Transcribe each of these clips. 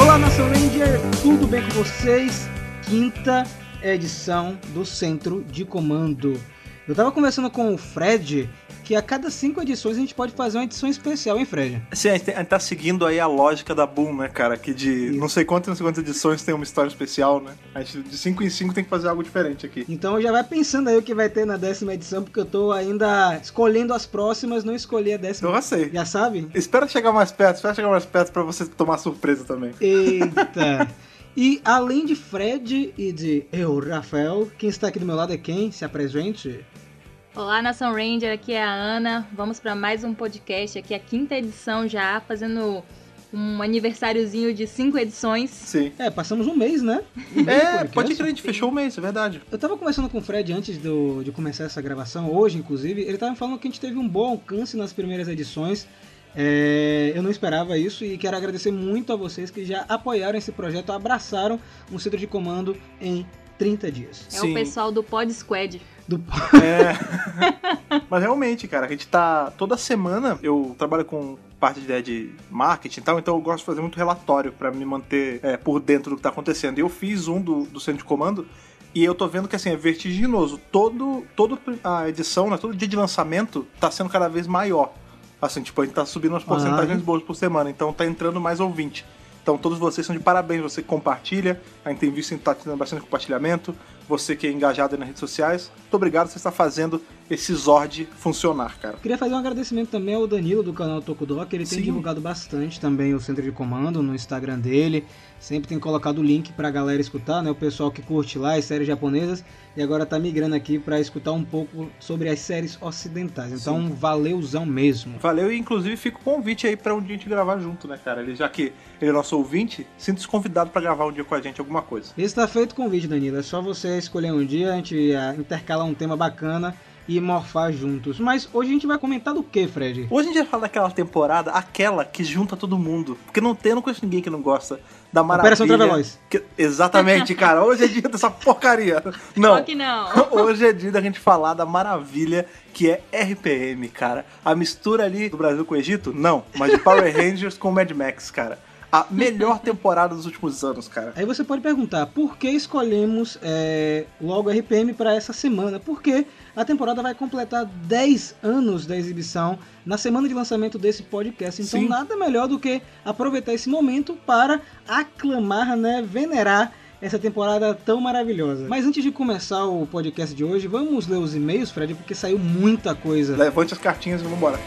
Olá, Nação Ranger, tudo bem com vocês? Quinta edição do Centro de Comando. Eu tava conversando com o Fred que a cada cinco edições a gente pode fazer uma edição especial, hein, Fred? Sim, a gente, a gente tá seguindo aí a lógica da Boom, né, cara? Que de Isso. não sei quantas, não sei quantas edições tem uma história especial, né? A gente de cinco em cinco tem que fazer algo diferente aqui. Então já vai pensando aí o que vai ter na décima edição, porque eu tô ainda escolhendo as próximas, não escolhi a décima. Eu já sei. Já sabe? Espera chegar mais perto, espera chegar mais perto pra você tomar surpresa também. Eita! E além de Fred e de eu, Rafael, quem está aqui do meu lado é quem? Se apresente. Olá, Nação Ranger, aqui é a Ana. Vamos para mais um podcast, aqui a quinta edição já, fazendo um aniversáriozinho de cinco edições. Sim. É, passamos um mês, né? Um mês é, pode crer, a gente fechou o mês, é verdade. Eu tava conversando com o Fred antes do, de começar essa gravação, hoje inclusive, ele tava falando que a gente teve um bom alcance nas primeiras edições. É, eu não esperava isso e quero agradecer muito a vocês que já apoiaram esse projeto, abraçaram um centro de comando em 30 dias. É Sim. o pessoal do Pod Squad. Do... É. Mas realmente, cara, a gente tá. Toda semana eu trabalho com parte de ideia de marketing e tal, então eu gosto de fazer muito relatório para me manter é, por dentro do que tá acontecendo. E eu fiz um do, do centro de comando. E eu tô vendo que assim, é vertiginoso. Todo, todo a edição, né, todo dia de lançamento tá sendo cada vez maior. Assim, tipo, a gente tá subindo umas porcentagens ah, boas por semana, então tá entrando mais ouvinte. Então todos vocês são de parabéns, você compartilha, a gente tem visto que tá tendo bastante compartilhamento, você que é engajado nas redes sociais, muito obrigado, você está fazendo esse Zord funcionar, cara. Queria fazer um agradecimento também ao Danilo do canal Tokudok, ele tem Sim. divulgado bastante também o centro de comando no Instagram dele, sempre tem colocado o link pra galera escutar, né, o pessoal que curte lá as séries japonesas, e agora tá migrando aqui para escutar um pouco sobre as séries ocidentais. Então, Sim. valeuzão mesmo. Valeu e inclusive fica o convite aí para um dia a gente gravar junto, né, cara? Ele já que ele é nosso ouvinte, sinta-se convidado para gravar um dia com a gente alguma coisa. Está feito o convite, Danilo. É só você escolher um dia, a gente intercalar um tema bacana e morfar juntos. Mas hoje a gente vai comentar do que, Fred? Hoje a gente vai falar daquela temporada, aquela que junta todo mundo. Porque não tem, não conheço ninguém que não gosta da maravilha. Operação Traveloz. Que, exatamente, cara. Hoje é dia dessa porcaria. Não. Só que não. Hoje é dia da gente falar da maravilha que é RPM, cara. A mistura ali do Brasil com o Egito? Não. Mas de Power Rangers com Mad Max, cara a melhor temporada dos últimos anos, cara. Aí você pode perguntar, por que escolhemos é, logo RPM para essa semana? Porque a temporada vai completar 10 anos da exibição na semana de lançamento desse podcast. Então Sim. nada melhor do que aproveitar esse momento para aclamar, né, venerar essa temporada tão maravilhosa. Mas antes de começar o podcast de hoje, vamos ler os e-mails, Fred, porque saiu muita coisa. Levante as cartinhas e vamos embora.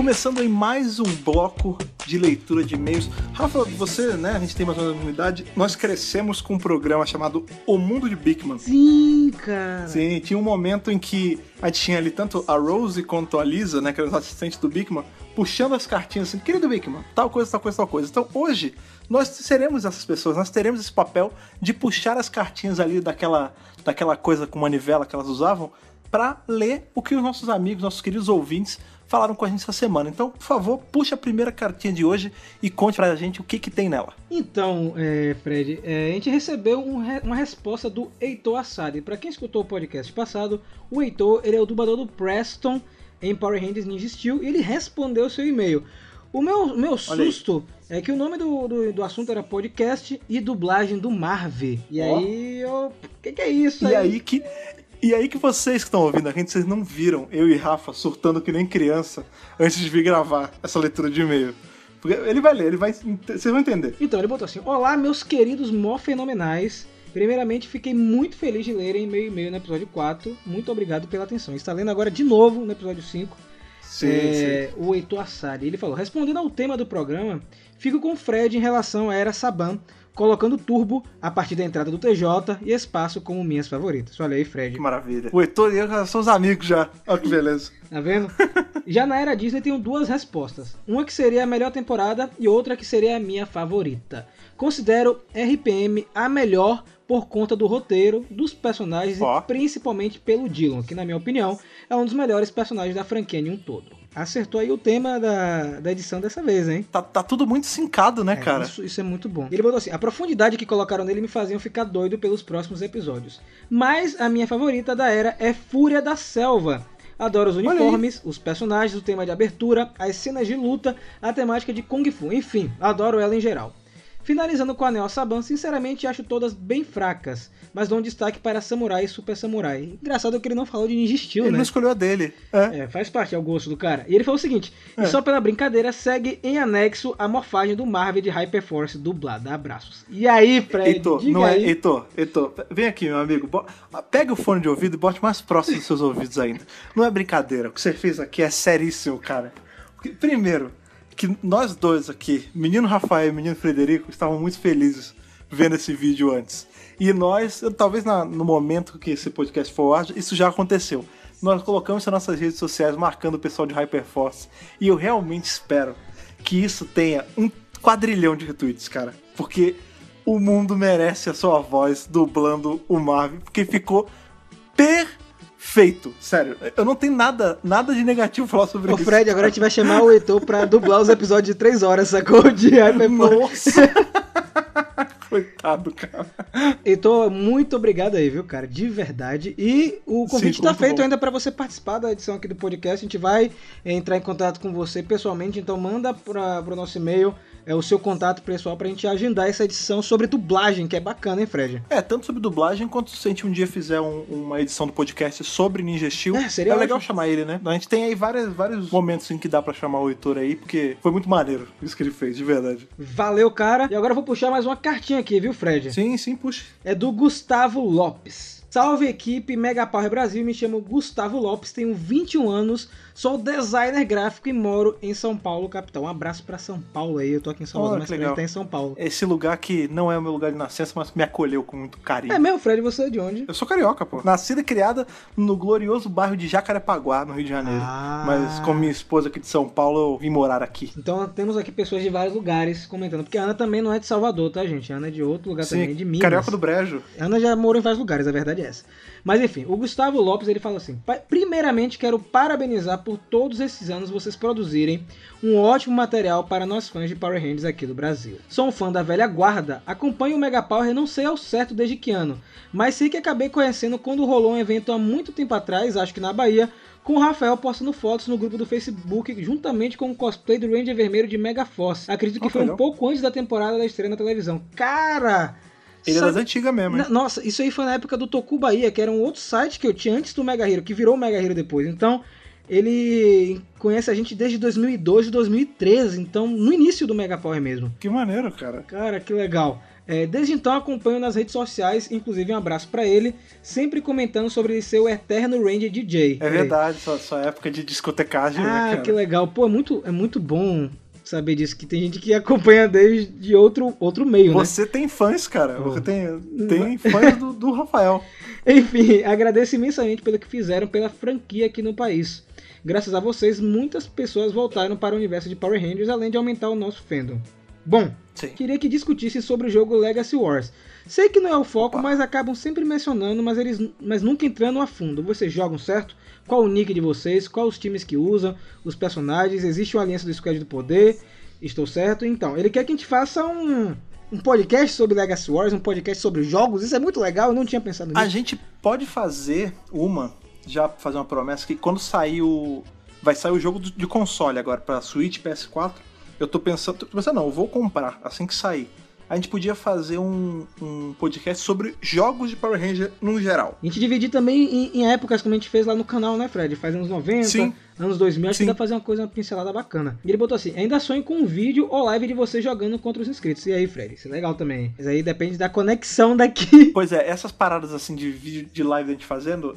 Começando em mais um bloco de leitura de e-mails. Rafa, você, né, a gente tem mais uma unidade, nós crescemos com um programa chamado O Mundo de Bigman. Sim, cara. Sim, tinha um momento em que a gente tinha ali tanto a Rose quanto a Lisa, né, que eram os assistentes do Bigman, puxando as cartinhas assim, querido Bigman, tal coisa, tal coisa, tal coisa. Então hoje nós seremos essas pessoas, nós teremos esse papel de puxar as cartinhas ali daquela, daquela coisa com manivela que elas usavam para ler o que os nossos amigos, nossos queridos ouvintes falaram com a gente essa semana. Então, por favor, puxa a primeira cartinha de hoje e conte pra gente o que, que tem nela. Então, é, Fred, é, a gente recebeu um, uma resposta do Heitor Assad. Para quem escutou o podcast passado, o Heitor ele é o dublador do Preston em Power Rangers Ninja Steel e ele respondeu o seu e-mail. O meu, meu susto é que o nome do, do, do, assunto era podcast e dublagem do Marvel. E oh. aí eu. O que, que, é isso? E aí, aí que. E aí que vocês que estão ouvindo a gente, vocês não viram eu e Rafa surtando que nem criança antes de vir gravar essa leitura de e-mail. Porque ele vai ler, ele vai. Vocês vão entender. Então, ele botou assim: Olá, meus queridos mó fenomenais. Primeiramente, fiquei muito feliz de lerem meu e-mail no episódio 4. Muito obrigado pela atenção. Está lendo agora de novo no episódio 5. Sim, é, sim. O Heitor Assari. Ele falou: Respondendo ao tema do programa, fico com o Fred em relação à Era Saban colocando turbo a partir da entrada do TJ e espaço como minhas favoritas. Olha aí, Fred. Que maravilha. O Heitor e eu já somos amigos já. Olha que beleza. Tá vendo? já na era Disney tenho duas respostas. Uma que seria a melhor temporada e outra que seria a minha favorita. Considero RPM a melhor por conta do roteiro, dos personagens oh. e principalmente pelo Dylan, que na minha opinião é um dos melhores personagens da franquia em um todo. Acertou aí o tema da, da edição dessa vez, hein? Tá, tá tudo muito sincado, né, É, cara? Isso, isso é muito bom. Ele botou assim: a profundidade que colocaram nele me faziam ficar doido pelos próximos episódios. Mas a minha favorita da era é Fúria da Selva. Adoro os uniformes, os personagens, o tema de abertura, as cenas de luta, a temática de Kung Fu. Enfim, adoro ela em geral. Finalizando com a Neo Saban, sinceramente acho todas bem fracas, mas dou um destaque para Samurai e Super Samurai. Engraçado que ele não falou de Ninja Steel, Ele né? não escolheu a dele. É. É, faz parte, é o gosto do cara. E ele falou o seguinte: É. e só pela brincadeira, segue em anexo a morfagem do Marvel de Hyperforce dublada. Abraços. E aí, Fred? Heitor, não é? aí. Heitor, Heitor, vem aqui, meu amigo. Bo- Pega o fone de ouvido e bote mais próximo dos seus ouvidos ainda. Não é brincadeira. O que você fez aqui é seríssimo, cara. Primeiro, que nós dois aqui, menino Rafael e menino Frederico, estavam muito felizes vendo esse vídeo antes. E nós, talvez na- no momento que esse podcast for ar, isso já aconteceu. Nós colocamos nas nossas redes sociais marcando o pessoal de Hyperforce. E eu realmente espero que isso tenha um quadrilhão de retweets, cara. Porque o mundo merece a sua voz dublando o Marvel, porque ficou perfeito. Sério, eu não tenho nada, nada de negativo falar sobre Ô, isso. Fred, agora a gente vai chamar o Heitor pra dublar os episódios de 3 horas, sacou? De Hyperforce. Nossa! Coitado, cara. Heitor, muito obrigado aí, viu, cara? De verdade. E o convite Sim, tá feito bom. ainda pra você participar da edição aqui do podcast. A gente vai entrar em contato com você pessoalmente, então manda pra, pro nosso e-mail é, o seu contato pessoal pra gente agendar essa edição sobre dublagem, que é bacana, hein, Fred? É, tanto sobre dublagem quanto se a gente um dia fizer um- uma edição do podcast sobre Ninja Steel. É, seria legal ótimo. chamar ele, né? A gente tem aí várias, vários momentos em que dá pra chamar o Heitor aí, porque foi muito maneiro isso que ele fez, de verdade. Valeu, cara. E agora eu vou puxar mais uma cartinha aqui, viu, Fred? Sim, sim, puxa. É do Gustavo Lopes. Salve equipe Mega Power Brasil, me chamo Gustavo Lopes, tenho 21 anos, sou designer gráfico e moro em São Paulo, capital. Um abraço pra São Paulo aí, eu tô aqui em Salvador, Olha, mas legal. tá em São Paulo. Esse lugar que não é o meu lugar de nascença, mas me acolheu com muito carinho. É mesmo, Fred, você é de onde? Eu sou carioca, pô. Nascida e criada no glorioso bairro de Jacarepaguá, no Rio de Janeiro. Ah. Mas como minha esposa aqui de São Paulo, eu vim morar aqui. Então temos aqui pessoas de vários lugares comentando, porque a Ana também não é de Salvador, tá, gente? A Ana é de outro lugar também, de Minas. carioca do Brejo. A Ana já morou em vários lugares, a verdade é essa. Mas enfim, o Gustavo Lopes ele fala assim: "Pa- primeiramente quero parabenizar por todos esses anos vocês produzirem um ótimo material para nós fãs de Power Rangers aqui do Brasil. Sou um fã da velha guarda, acompanho o Mega Power e não sei ao certo desde que ano, mas sei que acabei conhecendo quando rolou um evento há muito tempo atrás, acho que na Bahia, com o Rafael postando fotos no grupo do Facebook juntamente com o cosplay do Ranger Vermelho de Mega Force. Acredito que Oh, foi um pouco antes da temporada da estreia na televisão. Cara! Ele é das antigas mesmo, hein? Nossa, isso aí foi na época do Toku Bahia, que era um outro site que eu tinha antes do Mega Hero, que virou o Mega Hero depois. Então, ele conhece a gente desde 2012 e 2013, então no início do Mega Power mesmo. Que maneiro, cara. Cara, que legal. É, desde então acompanho nas redes sociais, inclusive um abraço pra ele, sempre comentando sobre ele ser o eterno Ranger DJ. É verdade, sua, sua época de discotecagem, né, Ah, cara? que legal. Pô, é muito, é muito bom saber disso, que tem gente que acompanha desde de outro, outro meio, né? Você tem fãs, cara. Oh. Você tem, tem fãs do, do Rafael. Enfim, agradeço imensamente pelo que fizeram pela franquia aqui no país. Graças a vocês, muitas pessoas voltaram para o universo de Power Rangers, além de aumentar o nosso fandom. Bom, Sim. queria que discutissem sobre o jogo Legacy Wars. Sei que não é o foco, Opa. mas acabam sempre mencionando, mas eles mas nunca entrando a fundo. Vocês jogam certo? Qual o nick de vocês? Qual os times que usam? Os personagens? Existe uma aliança do Squad do Poder? Estou certo? Então, ele quer que a gente faça um, um podcast sobre Legacy Wars, um podcast sobre jogos. Isso é muito legal, eu não tinha pensado nisso. A gente pode fazer uma, já fazer uma promessa, que quando sair o. Vai sair o jogo de console agora pra Switch, PS4. Eu tô pensando. Tô pensando, não, eu vou comprar assim que sair. A gente podia fazer um, um podcast sobre jogos de Power Ranger no geral. A gente dividir também em, em épocas, como a gente fez lá no canal, né, Fred? Faz anos 90, Sim. anos 2000, acho Sim. que dá pra fazer uma coisa, uma pincelada bacana. E ele botou assim: ainda sonho com um vídeo ou live de você jogando contra os inscritos. E aí, Fred? Isso é legal também. Mas aí depende da conexão daqui. Pois é, essas paradas assim de vídeo de live da gente fazendo,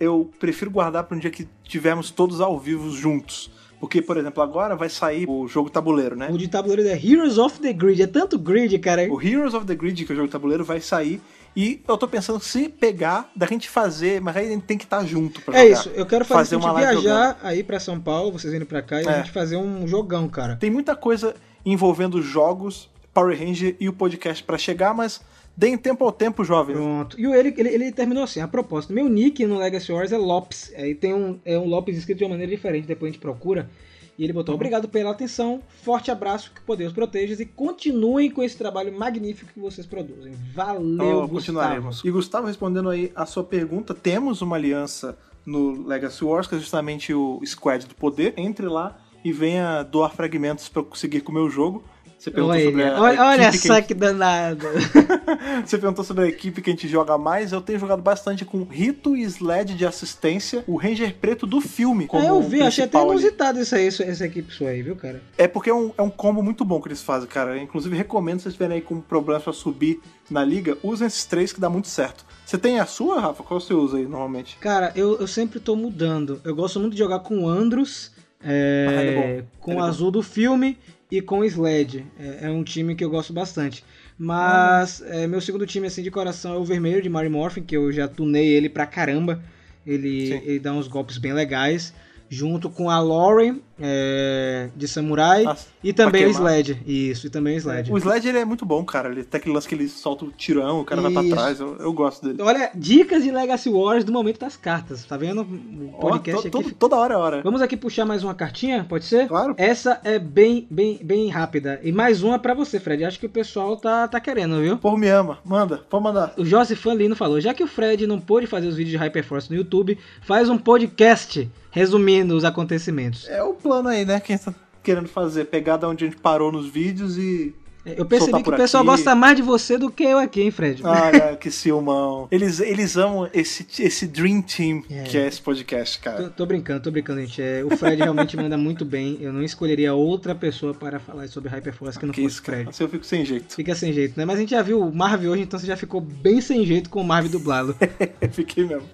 eu prefiro guardar pra um dia que tivermos todos ao vivo juntos. Porque, por exemplo, agora vai sair o jogo tabuleiro, né? O de tabuleiro é Heroes of the Grid. É tanto grid, cara. O Heroes of the Grid, que é o jogo tabuleiro, vai sair. E eu tô pensando se pegar, da gente fazer, mas aí a gente tem que estar junto pra É jogar. isso, eu quero fazer, Fazer a uma live viajar aí pra São Paulo, vocês vindo pra cá, e a É. gente fazer um jogão, cara. Tem muita coisa envolvendo jogos Power Ranger e o podcast para chegar, mas deem tempo ao tempo, jovem. Pronto. E ele, ele, ele terminou assim, a propósito. Meu nick no Legacy Wars é Lopes. Aí tem um, é um Lopes escrito de uma maneira diferente, depois a gente procura. E ele botou, obrigado pela atenção, forte abraço, que o poder os proteja e continuem com esse trabalho magnífico que vocês produzem. Valeu, Oh, Gustavo. E Gustavo, respondendo aí a sua pergunta, temos uma aliança no Legacy Wars, que é justamente o Squad do Poder. Entre lá e venha doar fragmentos para eu conseguir comer o jogo. Você perguntou Olha, sobre a, olha, a olha equipe que só gente- que danado. Você perguntou sobre a equipe que a gente joga mais. Eu tenho jogado bastante com Rito e Sled de assistência, o Ranger Preto do filme. Como É, eu vi, achei até inusitado isso aí, isso- essa equipe sua aí, viu, cara? É porque é um, é um combo muito bom que eles fazem, cara. Inclusive, recomendo se vocês estiverem aí com problemas pra subir na liga, usem esses três que dá muito certo. Você tem a sua, Rafa? Qual você usa aí normalmente? Cara, eu, eu sempre tô mudando. Eu gosto muito de jogar com o Andros, é, Ah, é com Ele o é azul do filme e com o Sled. É, é um time que eu gosto bastante. Mas é, meu segundo time assim de coração é o vermelho de Mary Morphin, que eu já tunei ele pra caramba. Ele, ele dá uns golpes bem legais. Junto com a Lauren é, de Samurai Ah, e também o. Sled. Isso, e também o Sled. O Sled ele é muito bom, cara. Ele tem aquele lance que ele solta o tirão, o cara vai pra Isso. trás. Eu, eu gosto dele. Olha, dicas de Legacy Wars do momento das cartas. Tá vendo? O podcast to- aqui to- toda hora é hora. Vamos aqui puxar mais uma cartinha, pode ser? Claro. Essa é bem, bem, bem rápida. E mais uma pra você, Fred. Acho que o pessoal tá, tá querendo, viu? O povo me ama. Manda, pode mandar. O Joseph Lino falou: já que o Fred não pôde fazer os vídeos de Hyperforce no YouTube, faz um podcast resumindo os acontecimentos. É o plano aí, né? Quem tá querendo fazer. Pegar da onde a gente parou nos vídeos e. Eu percebi que o pessoal aqui. gosta mais de você do que eu aqui, hein, Fred? Olha, que ciúmão. Eles, eles amam esse, esse Dream Team É. que é esse podcast, cara. Tô, tô brincando, tô brincando, gente. É, o Fred realmente manda muito bem. Eu não escolheria outra pessoa para falar sobre Hyperforce que não Que fosse isso, cara. Fred. Assim eu fico sem jeito. Fica sem jeito, né? Mas a gente já viu o Marv hoje, então você já ficou bem sem jeito com o Marv dublado. Fiquei mesmo.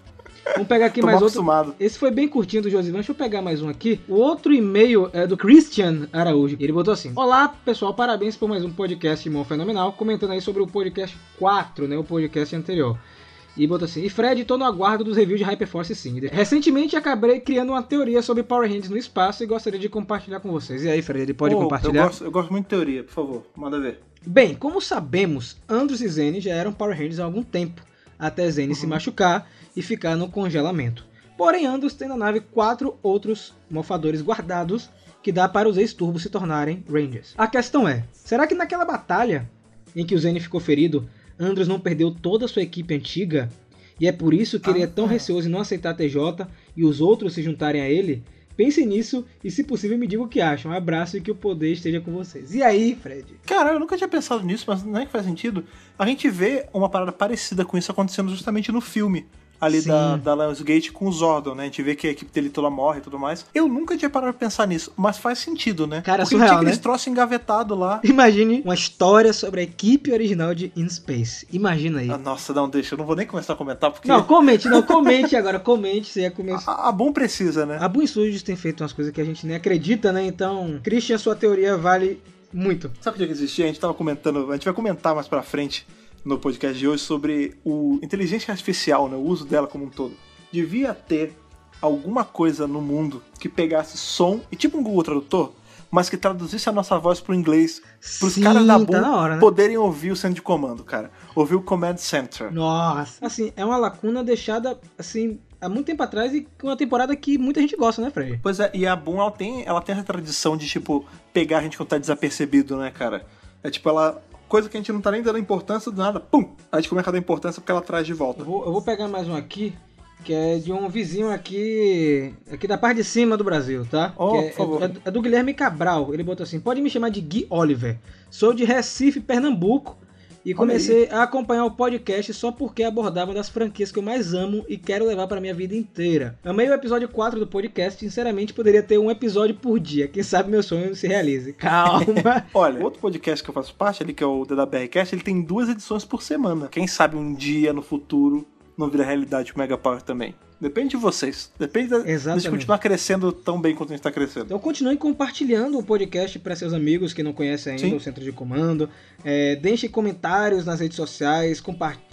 Vamos pegar aqui Tô mais outro. acostumado. Esse foi bem curtinho do Josivan. Deixa eu pegar mais um aqui. O outro e-mail é do Christian Araújo. Ele botou assim: Olá, pessoal, parabéns por mais um podcast Irmão Fenomenal. Comentando aí sobre o podcast 4, né? O podcast anterior. E botou assim: E Fred, tô no aguardo dos reviews de Hyperforce sim. Recentemente acabei criando uma teoria sobre Power Rangers no espaço e gostaria de compartilhar com vocês. E aí, Fred, ele pode Pô, compartilhar? Eu gosto, eu gosto muito de teoria, por favor, manda ver. Bem, como sabemos, Andros e Zene já eram Power Rangers há algum tempo, até Zene se machucar e ficar no congelamento. Porém, Andros tem na nave quatro outros mofadores guardados que dá para os ex-turbos se tornarem Rangers. A questão é, será que naquela batalha em que o Zene ficou ferido, Andros não perdeu toda a sua equipe antiga? E é por isso que ele é tão Ah. receoso em não aceitar a TJ e os outros se juntarem a ele? Pensem nisso e, se possível, me digam o que acham. Um abraço e que o poder esteja com vocês. E aí, Fred? Cara, eu nunca tinha pensado nisso, mas não é que faz sentido. A gente vê uma parada parecida com isso acontecendo justamente no filme. Ali Sim. da, da Lionsgate com o Zordon, né? A gente vê que a equipe dele toda morre e tudo mais. Eu nunca tinha parado pra pensar nisso, mas faz sentido, né? Cara, Porque surreal, tinha aqueles né? troços engavetados lá. Imagine uma história sobre a equipe original de In Space. Imagina aí. Ah, nossa, não, deixa, eu não vou nem começar a comentar, porque Não, comente, não, comente agora, comente. Você ia começar. a, a Boom precisa, né? A Boom Studios tem feito umas coisas que a gente nem acredita, né? Então, Christian, sua teoria vale muito. Sabe o que existia? A gente tava comentando, a gente vai comentar mais pra frente no podcast de hoje sobre o inteligência artificial, né? O uso dela como um todo. Devia ter alguma coisa no mundo que pegasse som e tipo um Google Tradutor, mas que traduzisse a nossa voz pro inglês, pros Sim, caras da Boom tá hora, né? poderem ouvir o centro de comando, cara. Ouvir o Command Center. Nossa. Assim, é uma lacuna deixada, assim, há muito tempo atrás e com uma temporada que muita gente gosta, né, Fred? Pois é, e a Boom, ela tem, ela tem essa tradição de, tipo, pegar a gente quando tá desapercebido, né, cara? É tipo, ela... Coisa que a gente não tá nem dando importância do nada, pum! A gente começa a dar importância porque ela traz de volta. Eu vou, eu vou pegar mais um aqui, que é de um vizinho aqui, aqui da parte de cima do Brasil, tá? Oh, é, por favor. é- é do Guilherme Cabral. Ele botou assim: pode me chamar de Gui Oliver. Sou de Recife, Pernambuco. E comecei a acompanhar o podcast só porque abordava das franquias que eu mais amo e quero levar pra minha vida inteira. Amei o episódio 4 do podcast, sinceramente poderia ter um episódio por dia. Quem sabe meu sonho se realize. Calma. Olha, outro podcast que eu faço parte ali, que é o DWRcast, ele tem duas edições por semana. Quem sabe um dia no futuro não vira realidade o Mega Power também. Depende de vocês. Depende da, de Exatamente. continuar crescendo tão bem quanto a gente tá crescendo. Então continue compartilhando o podcast para seus amigos que não conhecem ainda Sim. o Centro de Comando. É, deixe comentários nas redes sociais,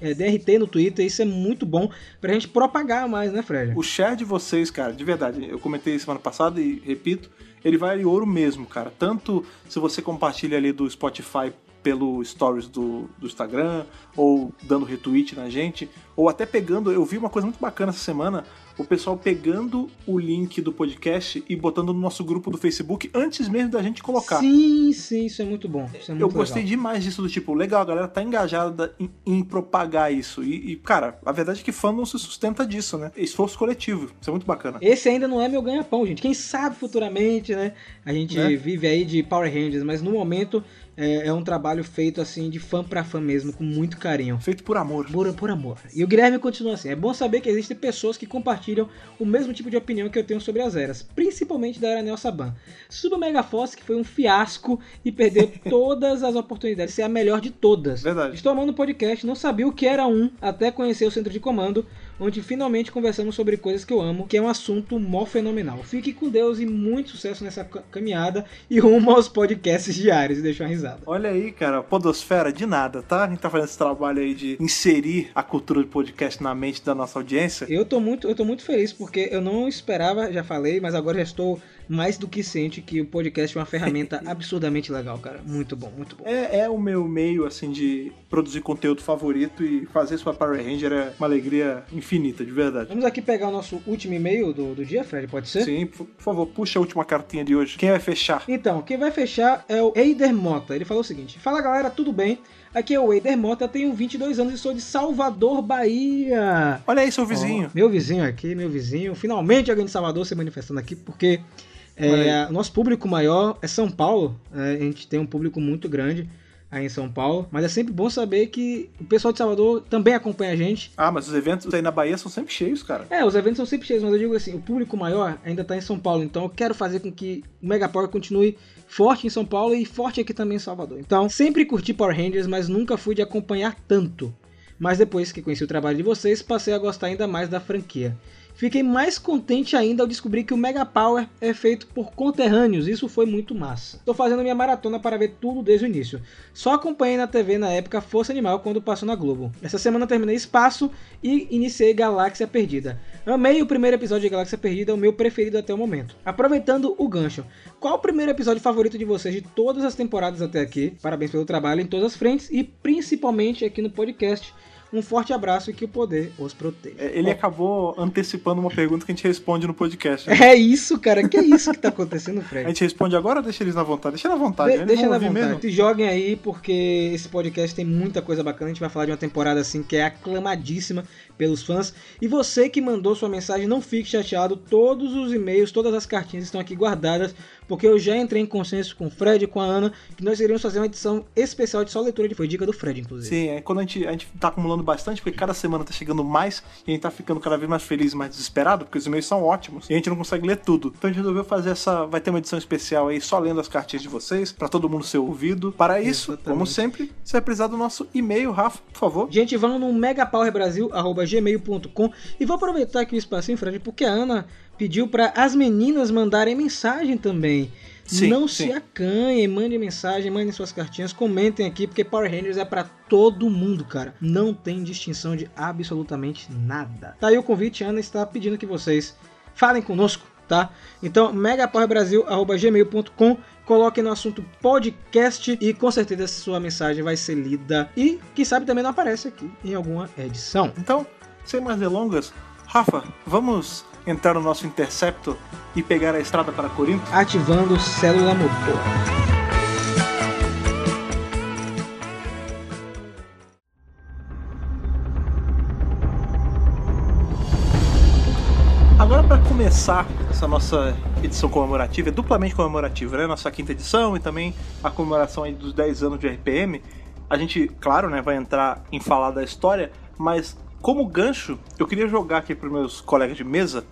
é, DRT no Twitter, isso é muito bom pra gente propagar mais, né, Fred? O share de vocês, cara, de verdade, eu comentei semana passada e repito, ele vale ouro mesmo, cara. Tanto se você compartilha ali do Spotify pelo stories do, do Instagram, ou dando retweet na gente, ou até pegando. Eu vi uma coisa muito bacana essa semana o pessoal pegando o link do podcast e botando no nosso grupo do Facebook antes mesmo da gente colocar. Sim, sim, isso é muito bom. É muito eu gostei legal. demais disso, do tipo, legal, a galera tá engajada em, em propagar isso. E, e, cara, a verdade é que fã não se sustenta disso, né? Esforço coletivo. Isso é muito bacana. Esse ainda não é meu ganha-pão, gente. Quem sabe futuramente, né? A gente né? vive aí de Power Rangers, mas no momento é, é, um trabalho feito assim de fã para fã mesmo, com muito carinho. Feito por amor. Por, por amor. E o Guilherme continua assim. É bom saber que existem pessoas que compartilham o mesmo tipo de opinião que eu tenho sobre as eras, principalmente da era Neo Saban. Super Mega Force, que foi um fiasco e perdeu todas as oportunidades de ser a melhor de todas. Verdade. Estou amando o podcast, não sabia o que era um, até conhecer o centro de comando onde finalmente conversamos sobre coisas que eu amo, que é um assunto mó fenomenal. Fique com Deus e muito sucesso nessa caminhada e rumo aos podcasts diários e uma risada. Olha aí, cara, podosfera de nada, tá? A gente tá fazendo esse trabalho aí de inserir a cultura de podcast na mente da nossa audiência. Eu tô muito, eu tô muito feliz porque eu não esperava, já falei, mas agora já estou mais do que ciente que o podcast é uma ferramenta absurdamente legal, cara. Muito bom, muito bom. É, é o meu meio, assim, de produzir conteúdo favorito e fazer sua Power Ranger é uma alegria infinita, de verdade. Vamos aqui pegar o nosso último e-mail do, do dia, Fred, pode ser? Sim, por favor, puxa a última cartinha de hoje. Quem vai fechar? Então, quem vai fechar é o Eider Mota. Ele falou o seguinte: Fala galera, tudo bem? Aqui é o Eider Mota, tenho 22 anos e sou de Salvador, Bahia. Olha aí, seu vizinho. Oh, meu vizinho aqui, meu vizinho. Finalmente alguém de Salvador se manifestando aqui, porque é, nosso público maior é São Paulo. É, a gente tem um público muito grande aí em São Paulo. Mas é sempre bom saber que o pessoal de Salvador também acompanha a gente. Ah, mas os eventos aí na Bahia são sempre cheios, cara. É, os eventos são sempre cheios, mas eu digo assim, o público maior ainda tá em São Paulo. Então eu quero fazer com que o Mega Power continue forte em São Paulo e forte aqui também em Salvador. Então, sempre curti Power Rangers, mas nunca fui de acompanhar tanto. Mas depois que conheci o trabalho de vocês, passei a gostar ainda mais da franquia. Fiquei mais contente ainda ao descobrir que o Mega Power é feito por conterrâneos, isso foi muito massa. Estou fazendo minha maratona para ver tudo desde o início. Só acompanhei na TV na época Força Animal quando passou na Globo. Essa semana terminei Espaço e iniciei Galáxia Perdida. Amei o primeiro episódio de Galáxia Perdida, o meu preferido até o momento. Aproveitando o gancho, qual o primeiro episódio favorito de vocês de todas as temporadas até aqui? Parabéns pelo trabalho em todas as frentes e principalmente aqui no podcast. Um forte abraço e que o poder os proteja. É, ele Bom, acabou antecipando uma pergunta que a gente responde no podcast. Né? É isso, cara. Que é isso que tá acontecendo, Fred? A gente responde agora ou deixa eles na vontade? Deixa na vontade. De, deixa na vontade. Mesmo. Se joguem aí, porque esse podcast tem muita coisa bacana. A gente vai falar de uma temporada assim que é aclamadíssima pelos fãs. E você que mandou sua mensagem, não fique chateado. Todos os e-mails, todas as cartinhas estão aqui guardadas, porque eu já entrei em consenso com o Fred e com a Ana que nós iríamos fazer uma edição especial de só leitura de foi dica do Fred, inclusive. Sim, é quando a gente, a gente tá acumulando bastante, porque cada semana tá chegando mais e a gente tá ficando cada vez mais feliz e mais desesperado, porque os e-mails são ótimos e a gente não consegue ler tudo. Então a gente resolveu fazer essa. Vai ter uma edição especial aí só lendo as cartinhas de vocês, para todo mundo ser ouvido. Para isso, Exatamente. como sempre, se é precisar do nosso e-mail, Rafa, por favor. Gente, vão no megapowerbrasil.gmail.com e vou aproveitar aqui o espacinho, Fred, porque a Ana pediu para as meninas mandarem mensagem também. Sim, não sim. se acanhem, mandem mensagem, mandem suas cartinhas, comentem aqui, porque Power Rangers é para todo mundo, cara. Não tem distinção de absolutamente nada. Tá aí o convite, Ana está pedindo que vocês falem conosco, tá? Então, megapowerbrasil.gmail.com coloque no assunto podcast e com certeza sua mensagem vai ser lida e, quem sabe, também não aparece aqui em alguma edição. Então, sem mais delongas, Rafa, vamos entrar no nosso Interceptor e pegar a estrada para Corinto? Ativando célula motor. Agora, para começar essa nossa edição comemorativa, é duplamente comemorativa, né? Nossa quinta edição e também a comemoração aí dos 10 anos de RPM. A gente, claro, né, vai entrar em falar da história, mas como gancho, eu queria jogar aqui para meus colegas de mesa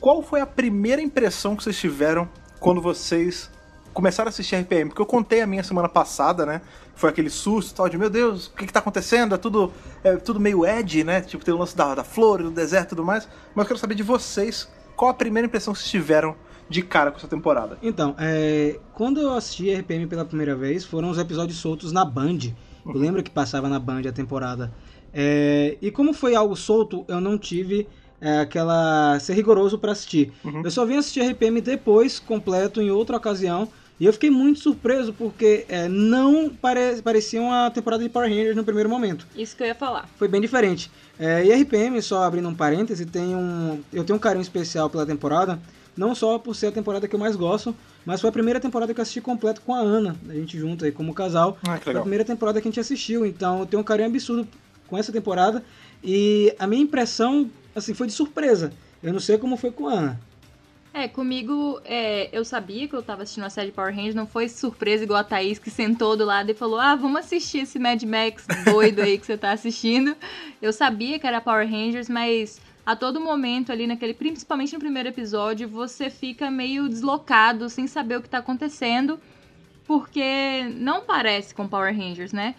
qual foi a primeira impressão que vocês tiveram quando vocês começaram a assistir RPM? Porque eu contei a minha semana passada, né? Foi aquele susto tal de, meu Deus, o que, que tá acontecendo? É tudo, é tudo meio Ed, né? Tipo, tem o lance da, da flor, do deserto e tudo mais. Mas eu quero saber de vocês, qual a primeira impressão que vocês tiveram de cara com essa temporada? Então, é, quando eu assisti RPM pela primeira vez, foram os episódios soltos na Band. Eu uhum. lembro que passava na Band a temporada. É, e como foi algo solto, eu não tive é, aquela ser rigoroso para assistir. Uhum. Eu só vim assistir RPM depois, completo, em outra ocasião, E eu fiquei muito surpreso porque é, não pare, parecia uma temporada de Power Rangers no primeiro momento. Isso que eu ia falar. Foi bem diferente. É, e RPM, só abrindo um parêntese, tem um, eu tenho um carinho especial pela temporada, não só por ser a temporada que eu mais gosto, mas foi a primeira temporada que eu assisti completo com a Ana, a gente junto aí como casal. Ah, que Foi a primeira temporada que a gente assistiu, então eu tenho um carinho absurdo com essa temporada. E a minha impressão, assim, foi de surpresa. Eu não sei como foi com a Ana. É, comigo, é, eu sabia que eu tava assistindo a série Power Rangers, não foi surpresa igual a Thaís que sentou do lado e falou: Ah, vamos assistir esse Mad Max doido aí que você tá assistindo. Eu sabia que era Power Rangers, mas a todo momento ali naquele, principalmente no primeiro episódio, você fica meio deslocado, sem saber o que tá acontecendo, porque não parece com Power Rangers, né?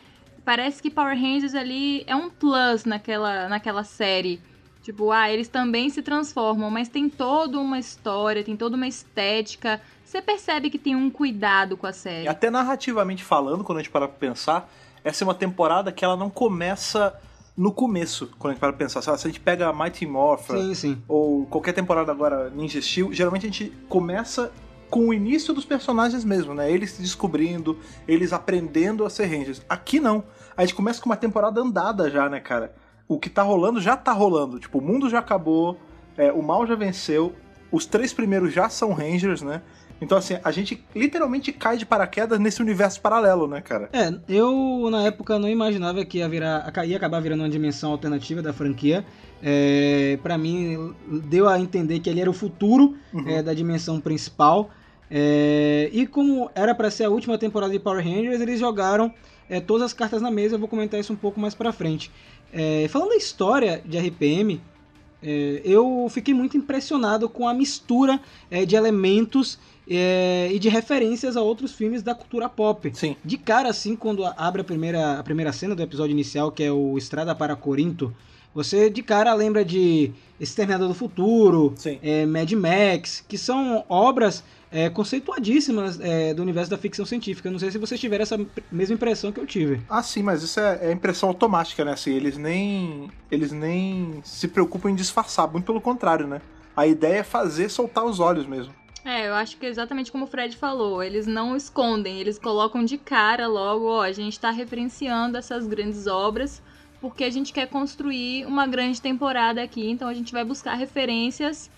Parece que Power Rangers ali é um plus naquela, naquela série. Tipo, ah, eles também se transformam, mas tem toda uma história, tem toda uma estética. Você percebe que tem um cuidado com a E série. até narrativamente falando, quando a gente para pra pensar, essa é uma temporada que ela não começa no começo, quando a gente para pra pensar. Lá, Se a gente pega Mighty Morphin Sim, sim. ou qualquer temporada agora Ninja Steel, geralmente a gente começa com o início dos personagens mesmo, né? Eles se descobrindo, eles aprendendo a ser Rangers. Aqui não. A gente começa com uma temporada andada já, né, cara? O que tá rolando já tá rolando. Tipo, o mundo já acabou, é, o mal já venceu, os três primeiros já são Rangers, né? Então, assim, a gente literalmente cai de paraquedas nesse universo paralelo, né, cara? É, eu na época não imaginava que ia, virar, ia acabar virando uma dimensão alternativa da franquia. É, para mim, deu a entender que ele era o futuro Uhum. é, da dimensão principal. É, e como era para ser a última temporada de Power Rangers, eles jogaram é, todas as cartas na mesa. Eu vou comentar isso um pouco mais pra frente. É, falando da história de RPM, é, eu fiquei muito impressionado com a mistura é, de elementos é, e de referências a outros filmes da cultura pop. Sim. De cara, assim, quando abre a primeira, a primeira cena do episódio inicial, que é o Estrada para Corinto, você de cara lembra de Exterminador do Futuro, é, Mad Max, que são obras é, conceituadíssimas é, do universo da ficção científica. Não sei se vocês tiveram essa mesma impressão que eu tive. Ah, sim, mas isso é, é impressão automática, né? Assim, eles nem. Eles nem se preocupam em disfarçar, muito pelo contrário, né? A ideia é fazer soltar os olhos mesmo. É, eu acho que é exatamente como o Fred falou, eles não escondem, eles colocam de cara logo, ó, a gente tá referenciando essas grandes obras porque a gente quer construir uma grande temporada aqui, então a gente vai buscar referências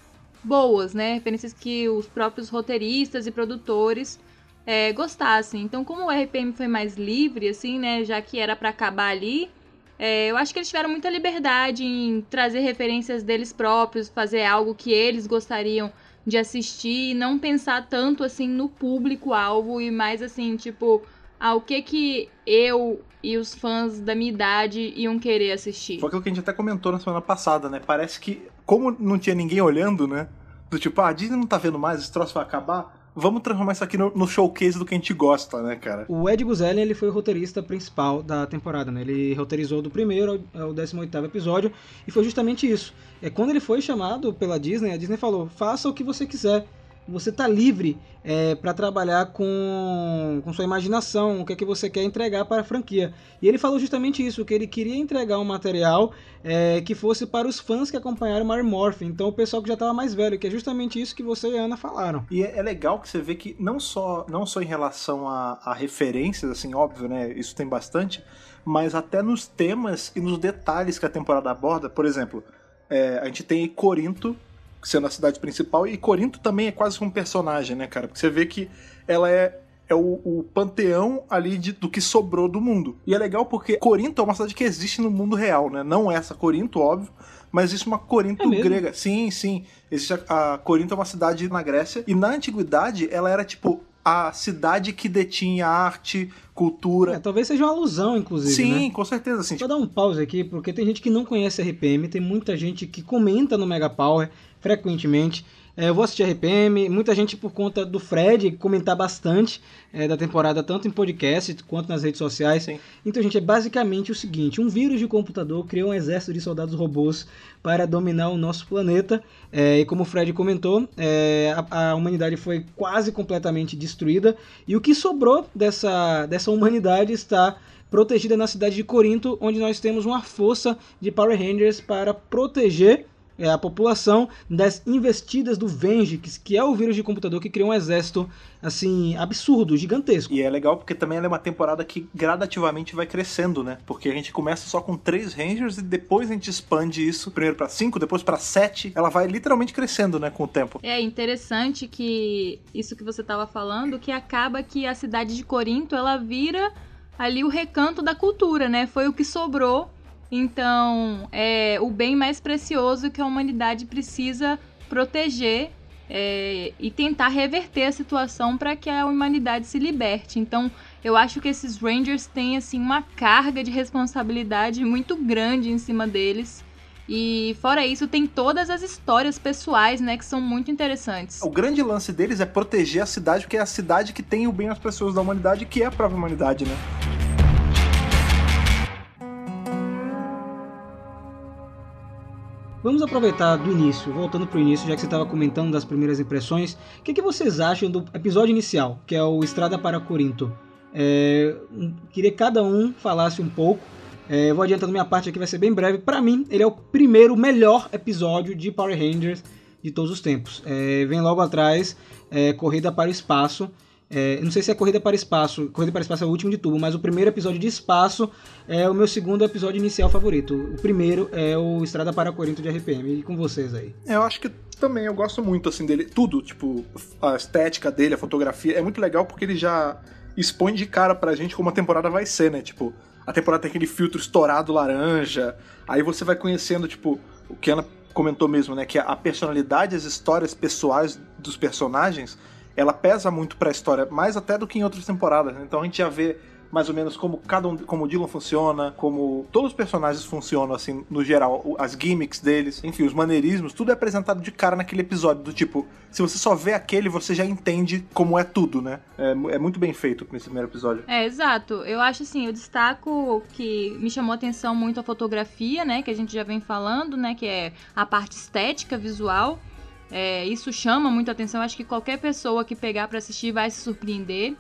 boas, né? Referências que os próprios roteiristas e produtores é, gostassem. Então, como o RPM foi mais livre, assim, né, já que era pra acabar ali, é, eu acho que eles tiveram muita liberdade em trazer referências deles próprios, fazer algo que eles gostariam de assistir e não pensar tanto assim no público-alvo e mais assim, tipo, ah, o que que eu e os fãs da minha idade iam querer assistir. Foi aquilo que a gente até comentou na semana passada, né? Parece que, como não tinha ninguém olhando, né? Do tipo, ah, a Disney não tá vendo mais, esse troço vai acabar. Vamos transformar isso aqui no, no showcase do que a gente gosta, né, cara? O Ed Guzelian, ele foi o roteirista principal da temporada, né? Ele roteirizou do primeiro ao ao 18º episódio e foi justamente isso. É quando ele foi chamado pela Disney, a Disney falou: "Faça o que você quiser. Você tá livre é, para trabalhar com, com sua imaginação, o que é que você quer entregar para a franquia". E ele falou justamente isso, que ele queria entregar um material é, que fosse para os fãs que acompanharam Mary Morphin, então o pessoal que já estava mais velho, que é justamente isso que você e a Ana falaram. E é, é legal que você vê que não só, não só em relação a, a referências, assim, óbvio, né? Isso tem bastante, mas até nos temas e nos detalhes que a temporada aborda. Por exemplo, é, a gente tem Corinto sendo a cidade principal, e Corinto também é quase um personagem, né, cara? Porque você vê que ela é. É o, o panteão ali de- do que sobrou do mundo. E é legal porque Corinto é uma cidade que existe no mundo real, né? Não essa Corinto, óbvio, mas existe uma Corinto É grega. Sim, sim. Existe a, a Corinto é uma cidade na Grécia. E na antiguidade ela era tipo a cidade que detinha arte, cultura. É, talvez seja uma alusão, inclusive, sim, né? com certeza. Deixa eu dar um pause aqui, porque tem gente que não conhece RPM, tem muita gente que comenta no Mega Power frequentemente. É, eu vou assistir RPM, muita gente por conta do Fred comentar bastante é, da temporada, tanto em podcast quanto nas redes sociais. Sim. Então, gente, é basicamente o seguinte: um vírus de computador criou um exército de soldados robôs para dominar o nosso planeta. É, e como o Fred comentou, é, a, a humanidade foi quase completamente destruída. E o que sobrou dessa, dessa humanidade está protegida na cidade de Corinto, onde nós temos uma força de Power Rangers para proteger é a população das investidas do Vengix, que é o vírus de computador que criou um exército assim absurdo, gigantesco. E é legal porque também ela é uma temporada que gradativamente vai crescendo, né? Porque a gente começa só com três Rangers e depois a gente expande isso, primeiro para cinco, depois para sete. Ela vai literalmente crescendo, né, com o tempo. É interessante que isso que você estava falando, que acaba que a cidade de Corinto ela vira ali o recanto da cultura, né? Foi o que sobrou então, é o bem mais precioso que a humanidade precisa proteger é, e tentar reverter a situação para que a humanidade se liberte. Então, eu acho que esses Rangers têm assim uma carga de responsabilidade muito grande em cima deles. E fora isso, tem todas as histórias pessoais, né, que são muito interessantes. O grande lance deles é proteger a cidade, porque é a cidade que tem o bem às pessoas da humanidade, que é a própria humanidade, né? Vamos aproveitar do início, voltando para o início, já que você estava comentando das primeiras impressões. O que, que, vocês acham do episódio inicial, que é o Estrada para Corinto? É, queria que cada um falasse um pouco. É, vou adiantando minha parte aqui, vai ser bem breve. Para mim, ele é o primeiro melhor episódio de Power Rangers de todos os tempos. É, vem logo atrás é, Corrida para o Espaço, é, não sei se é Corrida para Espaço. Corrida para Espaço é o último de tudo, mas o primeiro episódio de Espaço é o meu segundo episódio inicial favorito. O primeiro é o Estrada para Corinto de RPM. E com vocês aí? É, eu acho que também eu gosto muito assim dele. Tudo, tipo, a estética dele, a fotografia. É muito legal porque ele já expõe de cara pra gente como a temporada vai ser, né? Tipo, a temporada tem aquele filtro estourado laranja. Aí você vai conhecendo, tipo, o que Ana comentou mesmo, né? Que a personalidade, as histórias pessoais dos personagens ela pesa muito para a história, mais até do que em outras temporadas. Né? Então a gente já vê mais ou menos como cada um, como o Dylan funciona, como todos os personagens funcionam, assim, no geral, as gimmicks deles, enfim, os maneirismos, tudo é apresentado de cara naquele episódio, do tipo, se você só vê aquele, você já entende como é tudo, né? É, é muito bem feito nesse primeiro episódio. É, exato. Eu acho assim, eu destaco que me chamou a atenção muito a fotografia, né, que a gente já vem falando, né, que é a parte estética, visual, é, isso chama muito atenção. Acho que qualquer pessoa que pegar para assistir vai se surpreender.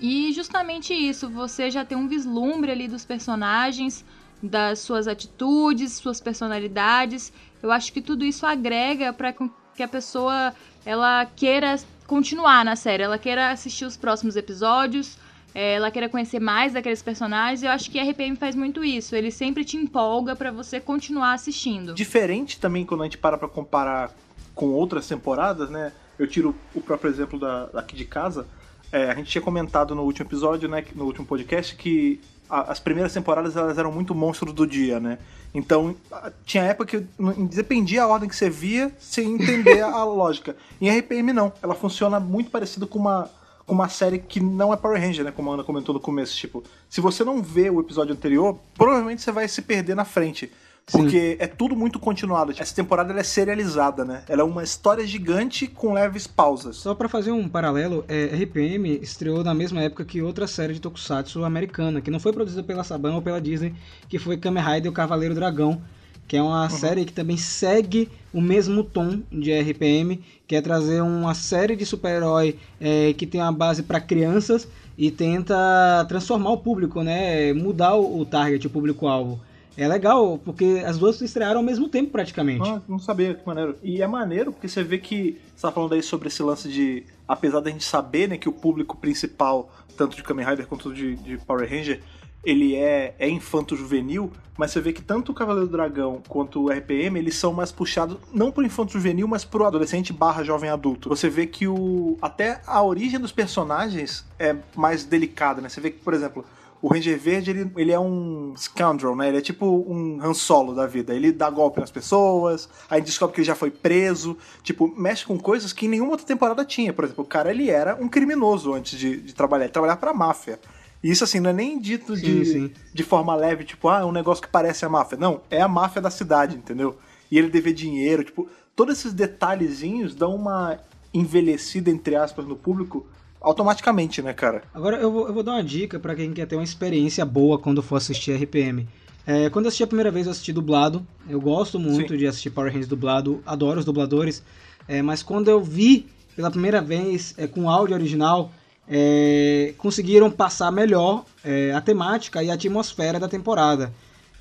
E justamente isso, você já tem um vislumbre ali dos personagens, das suas atitudes, suas personalidades. Eu acho que tudo isso agrega para que a pessoa ela queira continuar na série, ela queira assistir os próximos episódios, é, ela queira conhecer mais daqueles personagens. Eu acho que a RPM faz muito isso. Ele sempre te empolga para você continuar assistindo. Diferente também quando a gente para para comparar com outras temporadas, né? Eu tiro o próprio exemplo da, daqui de casa. É, a gente tinha comentado no último episódio, né, no último podcast, que a, as primeiras temporadas elas eram muito monstros do dia, né? Então, tinha época que dependia a ordem que você via sem entender a lógica. Em RPM, não. Ela funciona muito parecido com uma, com uma série que não é Power Ranger, né? Como a Ana comentou no começo. Tipo, se você não vê o episódio anterior, provavelmente você vai se perder na frente. Porque Sim. é tudo muito continuado. Essa temporada é serializada, né? Ela é uma história gigante com leves pausas. Só para fazer um paralelo, é, RPM estreou na mesma época que outra série de tokusatsu americana, que não foi produzida pela Saban ou pela Disney, que foi Kamen Rider o Cavaleiro Dragão, que é uma uhum. série que também segue o mesmo tom de RPM, que é trazer uma série de super-herói é, que tem uma base para crianças e tenta transformar o público, né? Mudar o, o target, o público-alvo. É legal, porque as duas estrearam ao mesmo tempo praticamente. Ah, não sabia, que maneiro. E é maneiro porque você vê que. Você tá falando aí sobre esse lance de. Apesar da gente saber né, que o público principal, tanto de Kamen Rider quanto de, de Power Ranger, ele é, é infanto-juvenil, mas você vê que tanto o Cavaleiro do Dragão quanto o RPM, eles são mais puxados, não pro infanto-juvenil, mas pro adolescente barra jovem adulto. Você vê que o até a origem dos personagens é mais delicada, né? Você vê que, por exemplo, o Ranger Verde, ele, ele é um scoundrel, né? Ele é tipo um Han Solo da vida. Ele dá golpe nas pessoas, aí descobre que ele já foi preso. Tipo, mexe com coisas que em nenhuma outra temporada tinha. Por exemplo, o cara, ele era um criminoso antes de, de trabalhar. Ele trabalhava pra máfia. E isso, assim, não é nem dito sim, de, sim. de forma leve, tipo, ah, é um negócio que parece a máfia. Não, é a máfia da cidade, entendeu? E ele dever dinheiro, tipo, todos esses detalhezinhos dão uma envelhecida, entre aspas, no público automaticamente, né, cara? Agora eu vou, eu vou dar uma dica para quem quer ter uma experiência boa quando for assistir RPM. É, quando eu assisti a primeira vez, eu assisti dublado. Eu gosto muito Sim. de assistir Power Rangers dublado, adoro os dubladores. É, mas quando eu vi pela primeira vez é, com áudio original, é, conseguiram passar melhor é, a temática e a atmosfera da temporada.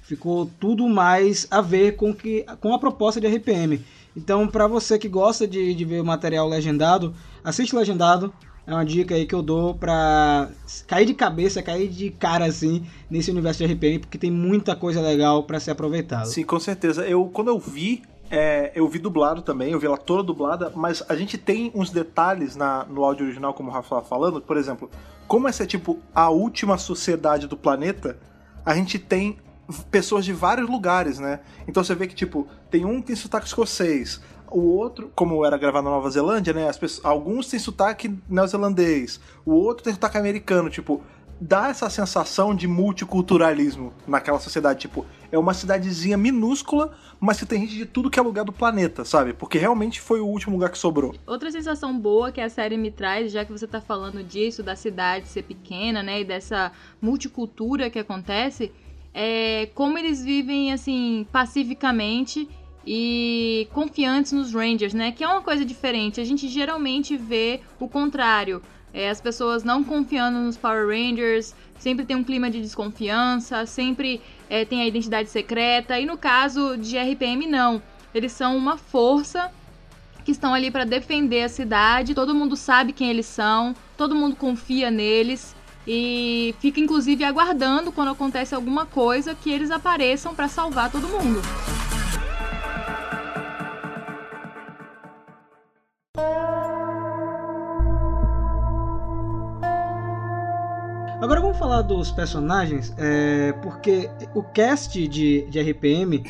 ficou tudo mais a ver com, que, com a proposta de RPM. Então, para você que gosta de, de ver o material legendado, assiste legendado. É uma dica aí que eu dou pra cair de cabeça, cair de cara assim nesse universo de RPM, porque tem muita coisa legal para ser aproveitada. Sim, com certeza. Eu quando eu vi, é, eu vi dublado também, eu vi ela toda dublada, mas a gente tem uns detalhes na, no áudio original, como o Rafa falando, por exemplo, como essa é tipo a última sociedade do planeta, a gente tem pessoas de vários lugares, né? Então você vê que, tipo, tem um que tem sotaque escocês, o outro, como era gravado na Nova Zelândia, né? Pessoas, alguns têm sotaque neozelandês, o outro tem sotaque americano, tipo, dá essa sensação de multiculturalismo naquela sociedade. Tipo, é uma cidadezinha minúscula, mas que tem gente de tudo que é lugar do planeta, sabe? Porque realmente foi o último lugar que sobrou. Outra sensação boa que a série me traz, já que você tá falando disso, da cidade ser pequena, né? E dessa multicultura que acontece, é como eles vivem, assim, pacificamente e confiantes nos Rangers, né? Que é uma coisa diferente. A gente geralmente vê o contrário. É, as pessoas não confiando nos Power Rangers, sempre tem um clima de desconfiança, sempre é, tem a identidade secreta. E no caso de RPM, não. Eles são uma força que estão ali para defender a cidade. Todo mundo sabe quem eles são, todo mundo confia neles e fica inclusive aguardando quando acontece alguma coisa que eles apareçam para salvar todo mundo. Agora vamos falar dos personagens, é, porque o cast de, de RPM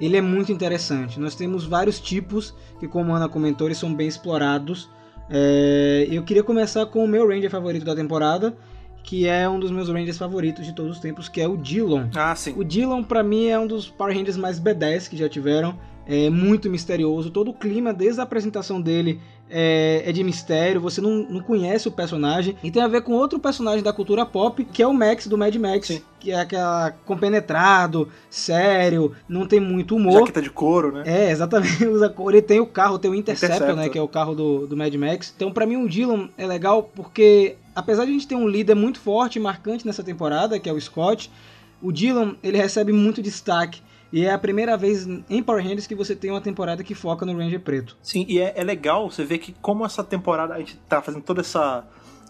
ele é muito interessante. Nós temos vários tipos que, como a Ana comentou, eles são bem explorados. É, eu queria começar com o meu Ranger favorito da temporada, que é um dos meus Rangers favoritos de todos os tempos, que é o Dillon. Ah, sim. O Dillon, para mim, é um dos Power Rangers mais B10 que já tiveram. É muito misterioso. Todo o clima, desde a apresentação dele, é, é, de mistério, você não, não conhece o personagem. E tem a ver com outro personagem da cultura pop, que é o Max, do Mad Max. Sim. Que é aquela compenetrado, sério, não tem muito humor. Jaqueta de couro, né? É, exatamente, usa couro. Ele tem o carro, tem o Interceptor, Interceptor. né? Que é o carro do, do Mad Max. Então, para mim, o Dylan é legal porque, apesar de a gente ter um líder muito forte e marcante nessa temporada, que é o Scott, o Dylan, ele recebe muito destaque e é a primeira vez em Power Rangers que você tem uma temporada que foca no Ranger preto. Sim, e é, é legal você ver que como essa temporada a gente tá fazendo toda essa,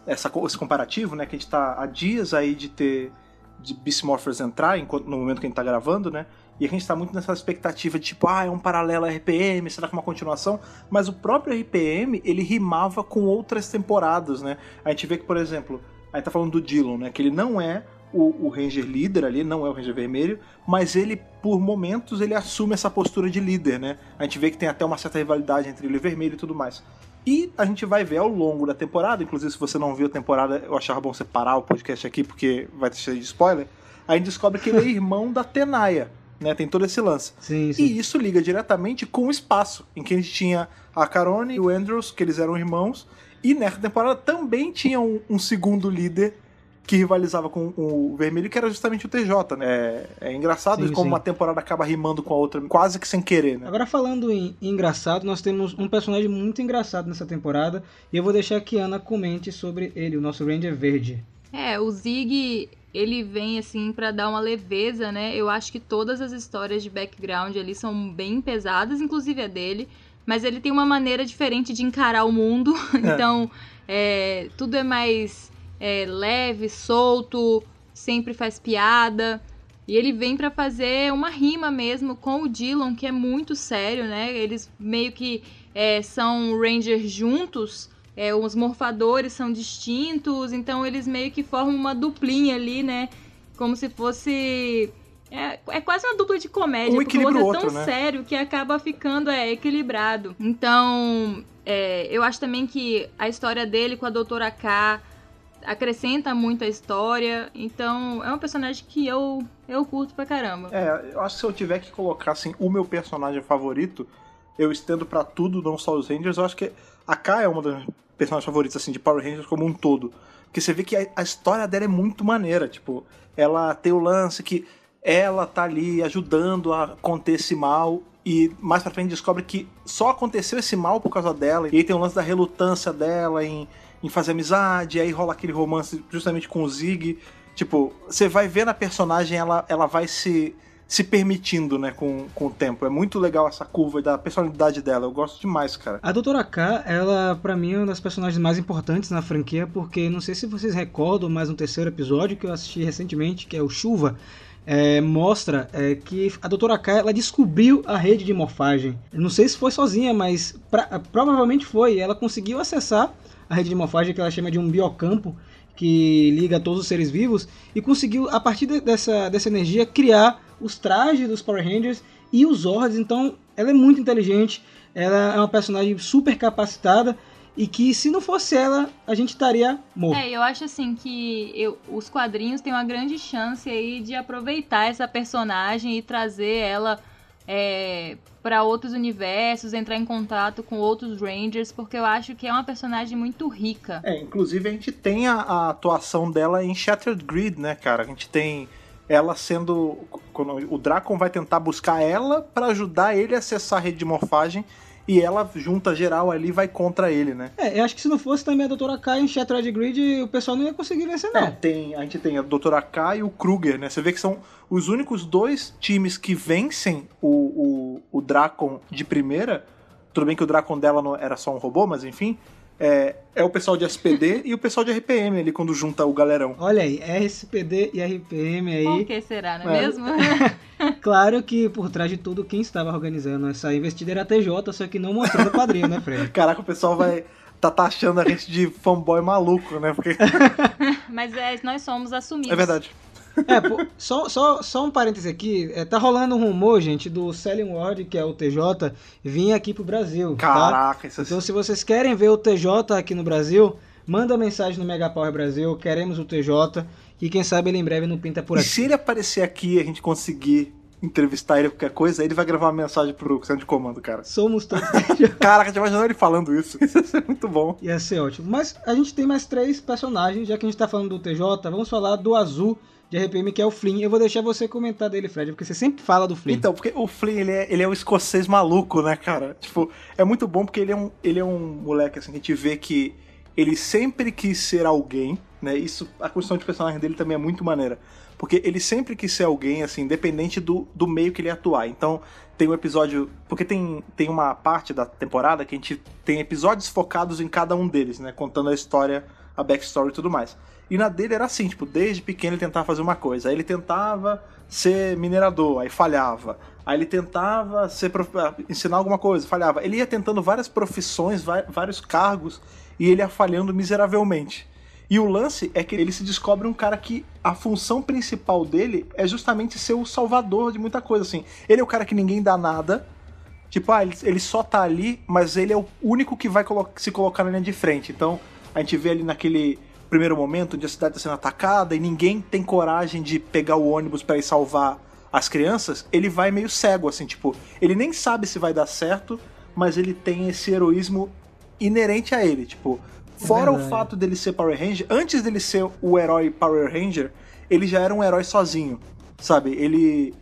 essa esse comparativo, né? Que a gente tá há dias aí de ter de Beast Morphers entrar enquanto, no momento que a gente tá gravando, né? E a gente tá muito nessa expectativa de tipo, ah, é um paralelo RPM, será que é uma continuação? Mas o próprio RPM, ele rimava com outras temporadas, né? A gente vê que, por exemplo, a gente tá falando do Dillon, né? Que ele não é o, o, Ranger líder ali, não é o Ranger vermelho, mas ele, por momentos, ele assume essa postura de líder, né? A gente vê que tem até uma certa rivalidade entre ele e o vermelho e tudo mais. E a gente vai ver ao longo da temporada, inclusive se você não viu a temporada, eu achava bom separar o podcast aqui porque vai ter cheio de spoiler. A gente descobre que ele é irmão da Tenaya, né? Tem todo esse lance. Sim, sim. E isso liga diretamente com o espaço, em que a gente tinha a Carone e o Andrews, que eles eram irmãos, e nessa temporada também tinha um, um segundo líder que rivalizava com o vermelho, que era justamente o TJ, né? É, é engraçado sim, como sim. uma temporada acaba rimando com a outra, quase que sem querer, né? Agora, falando em engraçado, nós temos um personagem muito engraçado nessa temporada, e eu vou deixar que a Ana comente sobre ele, o nosso Ranger Verde. É, o Zig, ele vem assim para dar uma leveza, né? Eu acho que todas as histórias de background ali são bem pesadas, inclusive a dele, mas ele tem uma maneira diferente de encarar o mundo, então é, tudo é mais é, leve, solto, sempre faz piada. E ele vem para fazer uma rima mesmo com o Dylan, que é muito sério, né? Eles meio que é, são Rangers juntos, é, os morfadores são distintos, então eles meio que formam uma duplinha ali, né? Como se fosse. É, é quase uma dupla de comédia, um porque você é tão né? sério que acaba ficando é, equilibrado. Então, é, eu acho também que a história dele com a Doutora K acrescenta muito a história. Então, é um personagem que eu, eu curto pra caramba. É, eu acho que se eu tiver que colocar assim, o meu personagem favorito, eu estendo para tudo, não só os Rangers, eu acho que a K é uma das personagens favoritas assim, de Power Rangers como um todo. Porque você vê que a, a história dela é muito maneira. Tipo, ela tem o lance que ela tá ali ajudando a conter esse mal. E mais pra frente descobre que só aconteceu esse mal por causa dela. E aí tem o lance da relutância dela em em fazer amizade, aí rola aquele romance justamente com o Zig. Tipo, você vai ver na personagem, ela, ela vai se se permitindo, né, com, com o tempo. É muito legal essa curva da personalidade dela. Eu gosto demais, cara. A Doutora K, ela, para mim, é uma das personagens mais importantes na franquia, porque não sei se vocês recordam, mas no terceiro episódio que eu assisti recentemente, que é o Chuva, é, mostra é, que a Doutora K ela descobriu a rede de morfagem. não sei se foi sozinha, mas pra, provavelmente foi. Ela conseguiu acessar a rede de morfagem que ela chama de um biocampo que liga todos os seres vivos e conseguiu a partir de, dessa, dessa energia criar os trajes dos Power Rangers e os Zords. Então ela é muito inteligente, ela é uma personagem super capacitada e que se não fosse ela, a gente estaria morto. É, eu acho assim que eu, os quadrinhos têm uma grande chance aí de aproveitar essa personagem e trazer ela é, para outros universos, entrar em contato com outros Rangers, porque eu acho que é uma personagem muito rica. É, inclusive a gente tem a, a atuação dela em Shattered Grid, né, cara? A gente tem ela sendo. O Dracon vai tentar buscar ela para ajudar ele a acessar a rede de morfagem e ela junta geral ali e vai contra ele, né? É, eu acho que se não fosse também a Doutora K e o Shattered Grid, o pessoal não ia conseguir vencer, não. É, tem, a gente tem a Doutora K e o Kruger, né? Você vê que são os únicos dois times que vencem o, o, o Dracon de primeira. Tudo bem que o Dracon dela não era só um robô, mas enfim é, é o pessoal de SPD e o pessoal de RPM ali quando junta o galerão. Olha aí, RSPD e RPM aí. Por que será, não é, é. mesmo? claro que por trás de tudo, quem estava organizando essa investida era a TJ, só que não mostrou no quadrinho, né, Fred? Caraca, o pessoal vai tá taxando a gente de fanboy maluco, né? Porque... Mas é, nós somos assumidos. É verdade. É, pô, só, só, só um parêntese aqui. É, tá rolando um rumor, gente, do Selling World, que é o TJ, vir aqui pro Brasil. Tá? Caraca, tá? isso Então, se vocês querem ver o TJ aqui no Brasil, manda mensagem no Mega Power Brasil. Queremos o TJ. E quem sabe ele em breve não pinta por aqui. E se ele aparecer aqui e a gente conseguir entrevistar ele qualquer coisa, ele vai gravar uma mensagem pro centro de comando, cara. Somos todos. Caraca, já imaginou ele falando isso? Isso ia ser muito bom. Ia ser ótimo. Mas a gente tem mais três personagens, já que a gente tá falando do TJ, vamos falar do Azul de RPM, que é o Flynn. Eu vou deixar você comentar dele, Fred, porque você sempre fala do Flynn. Então, porque o Flynn, ele é, ele é um escocês maluco, né, cara? Tipo, é muito bom porque ele é um, ele é um moleque, assim, que a gente vê que ele sempre quis ser alguém, né? Isso, a construção de personagem dele também é muito maneira. Porque ele sempre quis ser alguém, assim, independente do, do meio que ele atuar. Então, tem um episódio. Porque tem, tem uma parte da temporada que a gente tem episódios focados em cada um deles, né? Contando a história, a backstory e tudo mais. E na dele era assim, tipo, desde pequeno ele tentava fazer uma coisa. Aí ele tentava ser minerador, aí falhava. Aí ele tentava ser prof... Ah, ensinar alguma coisa, falhava. Ele ia tentando várias profissões, vários cargos, e ele ia falhando miseravelmente. E o lance é que ele se descobre um cara que a função principal dele é justamente ser o salvador de muita coisa, assim. Ele é o cara que ninguém dá nada. Tipo, ah, ele, só tá ali, mas ele é o único que vai se colocar na linha de frente. Então, a gente vê ali naquele primeiro momento onde a cidade está sendo atacada e ninguém tem coragem de pegar o ônibus para ir salvar as crianças, ele vai meio cego, assim, tipo, ele nem sabe se vai dar certo, mas ele tem esse heroísmo inerente a ele, tipo, fora o fato dele ser Power Ranger, antes dele ser o herói Power Ranger, ele já era um herói sozinho, sabe? Ele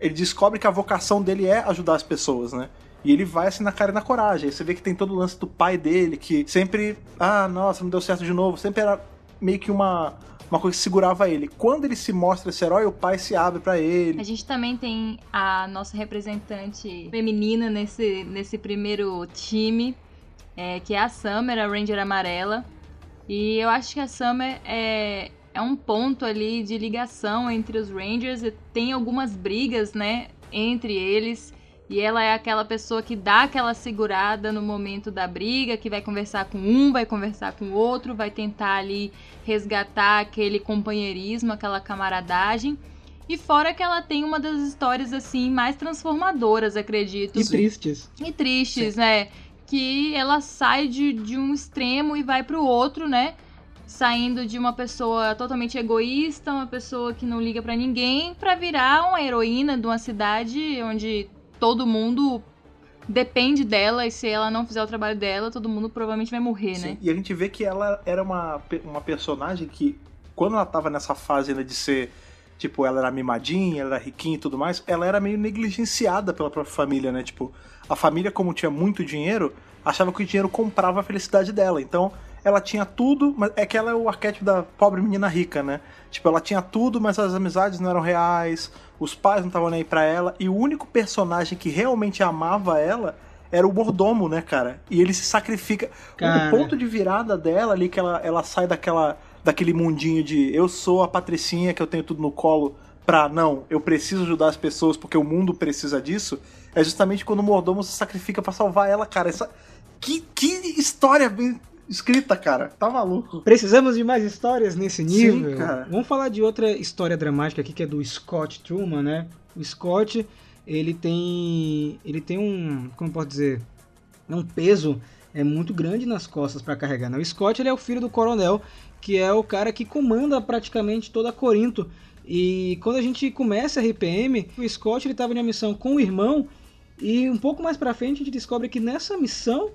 ele descobre que a vocação dele é ajudar as pessoas, né? E ele vai assim na cara e na coragem. Aí você vê que tem todo o lance do pai dele, que sempre, ah, nossa, não deu certo de novo, sempre era meio que uma, uma coisa que segurava ele. Quando ele se mostra esse herói, o pai se abre para ele. A gente também tem a nossa representante feminina nesse, nesse primeiro time, é, que é a Summer, a Ranger amarela. E eu acho que a Summer é, é um ponto ali de ligação entre os Rangers. Tem algumas brigas, né, entre eles. E ela é aquela pessoa que dá aquela segurada no momento da briga, que vai conversar com um, vai conversar com o outro, vai tentar ali resgatar aquele companheirismo, aquela camaradagem. E fora que ela tem uma das histórias assim mais transformadoras, acredito. E tristes. E tristes, Sim. né? Que ela sai de, de um extremo e vai para o outro, né? Saindo de uma pessoa totalmente egoísta, uma pessoa que não liga para ninguém, para virar uma heroína de uma cidade onde todo mundo depende dela e se ela não fizer o trabalho dela, todo mundo provavelmente vai morrer, Sim. né? E a gente vê que ela era uma, uma personagem que, quando ela tava nessa fase ainda de ser. Tipo, ela era mimadinha, ela era riquinha e tudo mais, ela era meio negligenciada pela própria família, né? Tipo, a família, como tinha muito dinheiro, achava que o dinheiro comprava a felicidade dela. Então, ela tinha tudo, mas é que ela é o arquétipo da pobre menina rica, né? Tipo, ela tinha tudo, mas as amizades não eram reais, os pais não estavam nem aí pra ela, e o único personagem que realmente amava ela era o mordomo, né, cara? E ele se sacrifica. Cara. O ponto de virada dela ali, que ela, ela sai daquela, daquele mundinho de eu sou a patricinha que eu tenho tudo no colo, pra não, eu preciso ajudar as pessoas porque o mundo precisa disso, é justamente quando o mordomo se sacrifica para salvar ela, cara. Essa, que, que história bem escrita, cara. Tá maluco. Precisamos de mais histórias nesse nível. Sim, cara. Vamos falar de outra história dramática aqui, que é do Scott Truman, né? O Scott, ele tem. Ele tem um. Como posso dizer? É um peso é muito grande nas costas para carregar. Né? O Scott ele é o filho do coronel, que é o cara que comanda praticamente toda Corinto. E quando a gente começa a RPM, o Scott ele estava em uma missão com o irmão e um pouco mais para frente a gente descobre que nessa missão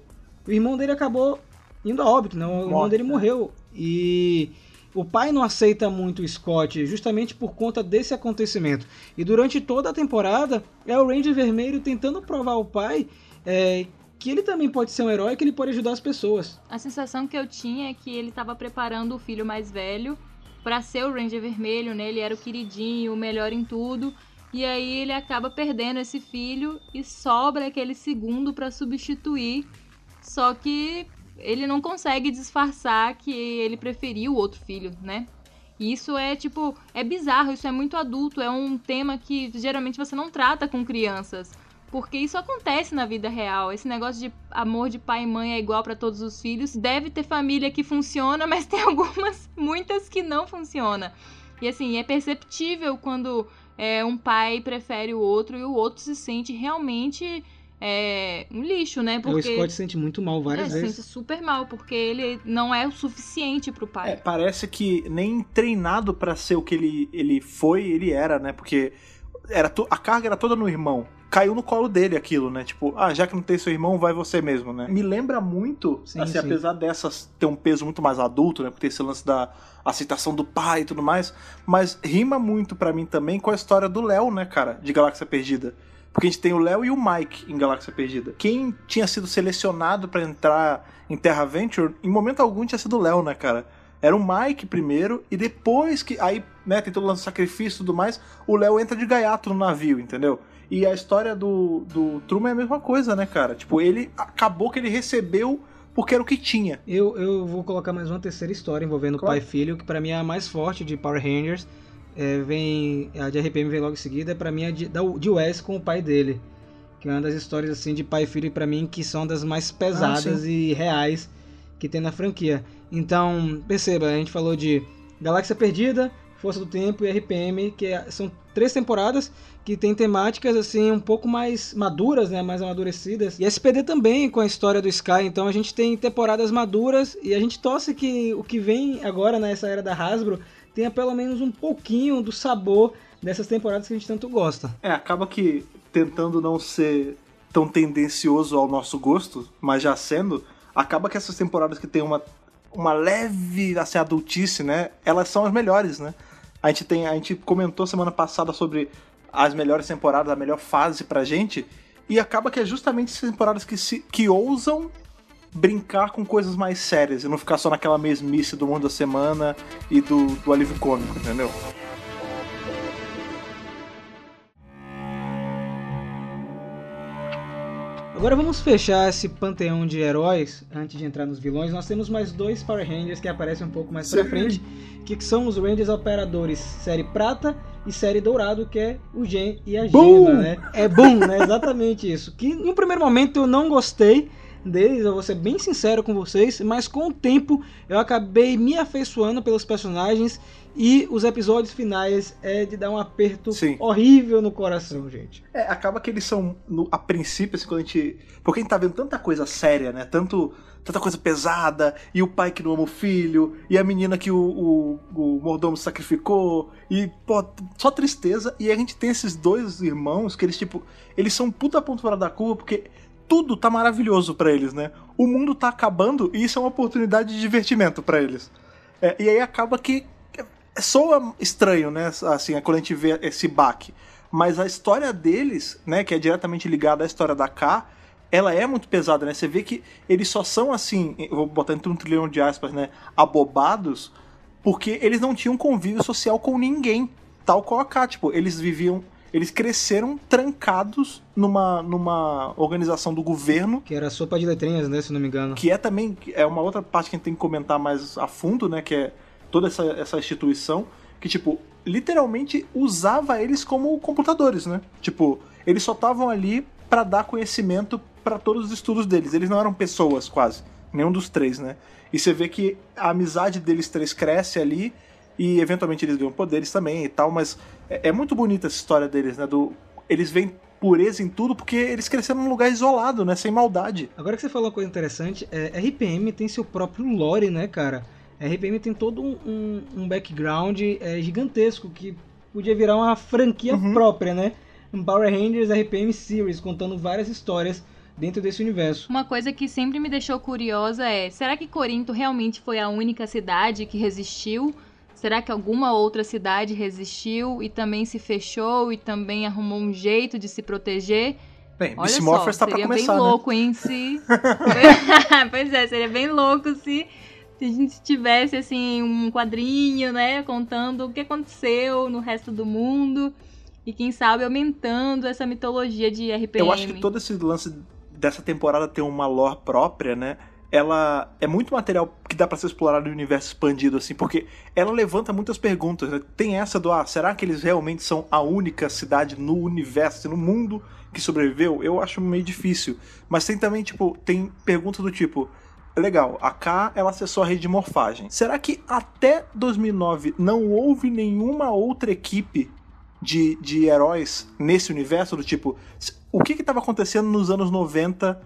o irmão dele acabou indo a óbito, né? O Morte, irmão dele né? morreu. E o pai não aceita muito o Scott justamente por conta desse acontecimento. E durante toda a temporada é o Ranger Vermelho tentando provar ao pai é, que ele também pode ser um herói, que ele pode ajudar as pessoas. A sensação que eu tinha é que ele estava preparando o filho mais velho para ser o Ranger Vermelho, né? Ele era o queridinho, o melhor em tudo. E aí ele acaba perdendo esse filho e sobra aquele segundo para substituir. Só que ele não consegue disfarçar que ele preferiu o outro filho, né? E isso é tipo, é bizarro, isso é muito adulto, é um tema que geralmente você não trata com crianças. Porque isso acontece na vida real. Esse negócio de amor de pai e mãe é igual para todos os filhos. Deve ter família que funciona, mas tem algumas, muitas que não funciona. E assim, é perceptível quando é, um pai prefere o outro e o outro se sente realmente é, um lixo, né? Porque... O Scott se sente muito mal várias é, vezes. Se sente super mal, porque ele não é o suficiente pro pai. É, parece que nem treinado para ser o que ele, ele foi, ele era, né? Porque era a carga era toda no irmão. Caiu no colo dele aquilo, né? Tipo, ah, já que não tem seu irmão, vai você mesmo, né? Me lembra muito, sim, assim, sim. apesar dessas ter um peso muito mais adulto, né? Porque tem esse lance da aceitação do pai e tudo mais, mas rima muito para mim também com a história do Léo, né, cara, de Galáxia Perdida. Porque a gente tem o Léo e o Mike em Galáxia Perdida. Quem tinha sido selecionado para entrar em Terra Venture, em momento algum tinha sido o Léo, né, cara? Era o Mike primeiro, e depois que. Aí, né, tem todo o lance do sacrifício e tudo mais, o Léo entra de gaiato no navio, entendeu? E a história do, do Truman é a mesma coisa, né, cara? Tipo, ele acabou que ele recebeu porque era o que tinha. Eu, eu vou colocar mais uma terceira história envolvendo claro. pai e filho, que para mim é a mais forte de Power Rangers. É, vem a de RPM vem logo em seguida, para mim é de, de Wes com o pai dele, que é uma das histórias assim de pai e filho para mim que são das mais pesadas ah, e reais que tem na franquia. Então, perceba, a gente falou de Galáxia Perdida, Força do Tempo e RPM, que é, são três temporadas que tem temáticas assim um pouco mais maduras, né, mais amadurecidas. E SPD também com a história do Sky, então a gente tem temporadas maduras e a gente torce que o que vem agora nessa era da Hasbro tenha pelo menos um pouquinho do sabor dessas temporadas que a gente tanto gosta. É, acaba que tentando não ser tão tendencioso ao nosso gosto, mas já sendo, acaba que essas temporadas que tem uma uma leve assim, adultice, né? Elas são as melhores, né? A gente tem, a gente comentou semana passada sobre as melhores temporadas, a melhor fase pra gente, e acaba que é justamente essas temporadas que se que ousam brincar com coisas mais sérias e não ficar só naquela mesmice do mundo da semana e do, do alívio cômico, entendeu? Agora vamos fechar esse panteão de heróis antes de entrar nos vilões. Nós temos mais dois Power Rangers que aparecem um pouco mais Sim. pra frente, que são os Rangers Operadores série prata e série dourado, que é o Gen e a Gina, né? É bom, né? Exatamente isso. Que em um primeiro momento eu não gostei, deles, eu vou ser bem sincero com vocês, mas com o tempo eu acabei me afeiçoando pelos personagens e os episódios finais é de dar um aperto Sim. horrível no coração, gente. É, acaba que eles são, no, a princípio, assim, quando a gente. Porque a gente tá vendo tanta coisa séria, né? Tanto, tanta coisa pesada, e o pai que não ama o filho, e a menina que o, o, o mordomo sacrificou, e, pô, só tristeza. E a gente tem esses dois irmãos que eles, tipo, eles são puta ponto fora da curva, porque tudo tá maravilhoso para eles, né? O mundo tá acabando e isso é uma oportunidade de divertimento para eles. É, e aí acaba que soa estranho, né? Assim, quando a gente vê esse baque. Mas a história deles, né, que é diretamente ligada à história da K, ela é muito pesada, né? Você vê que eles só são assim, vou botar entre um trilhão de aspas, né? Abobados, porque eles não tinham convívio social com ninguém. Tal qual a K, tipo, eles viviam. Eles cresceram trancados numa, numa organização do governo. Que era sopa de letrinhas, né? Se não me engano. Que é também. É uma outra parte que a gente tem que comentar mais a fundo, né? Que é toda essa, essa instituição. Que, tipo, literalmente usava eles como computadores, né? Tipo, eles só estavam ali para dar conhecimento para todos os estudos deles. Eles não eram pessoas, quase. Nenhum dos três, né? E você vê que a amizade deles três cresce ali e eventualmente eles ganham poderes também e tal, mas é, é muito bonita essa história deles, né? Do, eles vêm pureza em tudo porque eles cresceram num lugar isolado, né? Sem maldade. Agora que você falou uma coisa interessante, é, RPM tem seu próprio lore, né, cara? RPM tem todo um, um, um background é, gigantesco que podia virar uma franquia uhum. própria, né? Um Power Rangers RPM Series, contando várias histórias dentro desse universo. Uma coisa que sempre me deixou curiosa é: será que Corinto realmente foi a única cidade que resistiu? Será que alguma outra cidade resistiu e também se fechou e também arrumou um jeito de se proteger? Bem, Olha só, está seria começar, bem né? louco, hein, se... pois é, seria bem louco se, se a gente tivesse, assim, um quadrinho, né, contando o que aconteceu no resto do mundo e, quem sabe, aumentando essa mitologia de RPM. Eu acho que todo esse lance dessa temporada ter uma lore própria, né? Ela é muito material que dá para ser explorado no universo expandido, assim, porque ela levanta muitas perguntas. Né? Tem essa do, ah, será que eles realmente são a única cidade no universo, no mundo que sobreviveu? Eu acho meio difícil. Mas tem também, tipo, tem perguntas do tipo, legal, a K ela acessou a rede de morfagem. Será que até 2009 não houve nenhuma outra equipe de, de heróis nesse universo? Do tipo, o que estava acontecendo nos anos 90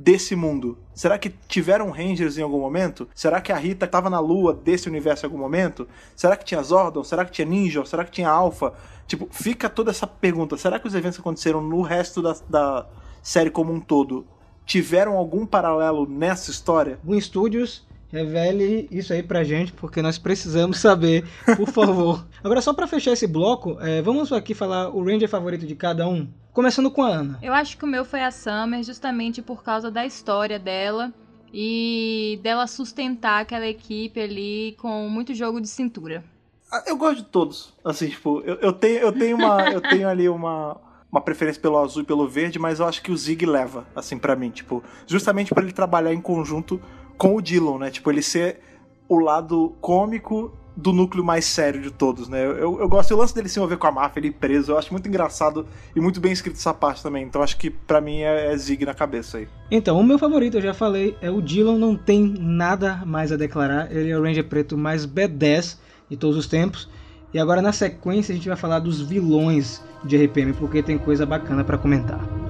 desse mundo? Será que tiveram Rangers em algum momento? Será que a Rita estava na lua desse universo em algum momento? Será que tinha Zordon? Será que tinha Ninja? Será que tinha Alpha? Tipo, fica toda essa pergunta. Será que os eventos que aconteceram no resto da, da série como um todo tiveram algum paralelo nessa história? Boom Studios Revele isso aí pra gente, porque nós precisamos saber, por favor. Agora, só para fechar esse bloco, é, vamos aqui falar o Ranger favorito de cada um. Começando com a Ana. Eu acho que o meu foi a Summer, justamente por causa da história dela e dela sustentar aquela equipe ali com muito jogo de cintura. Ah, eu gosto de todos. Assim, tipo, eu, eu tenho, eu tenho uma. eu tenho ali uma uma preferência pelo azul e pelo verde, mas eu acho que o Zig leva, assim, para mim, tipo, justamente para ele trabalhar em conjunto com o Dylan, né? Tipo, ele ser o lado cômico do núcleo mais sério de todos, né? Eu, eu gosto, o lance dele se envolver com a máfia, ele preso, eu acho muito engraçado e muito bem escrito essa parte também. Então acho que para mim é, é Zig na cabeça aí. Então, o meu favorito, eu já falei, é o Dylan, não tem nada mais a declarar. Ele é o Ranger Preto mais B10 de todos os tempos. E agora na sequência a gente vai falar dos vilões de RPM, porque tem coisa bacana para comentar.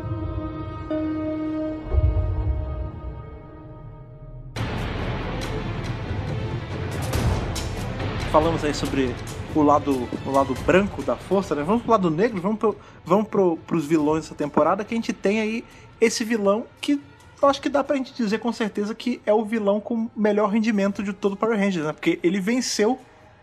Falamos aí sobre o lado, o lado branco da força, né? Vamos pro lado negro, vamos, pro, vamos pro, pros vilões dessa temporada, que a gente tem aí esse vilão que eu acho que dá pra gente dizer com certeza que é o vilão com melhor rendimento de todo o Power Rangers, né? Porque ele venceu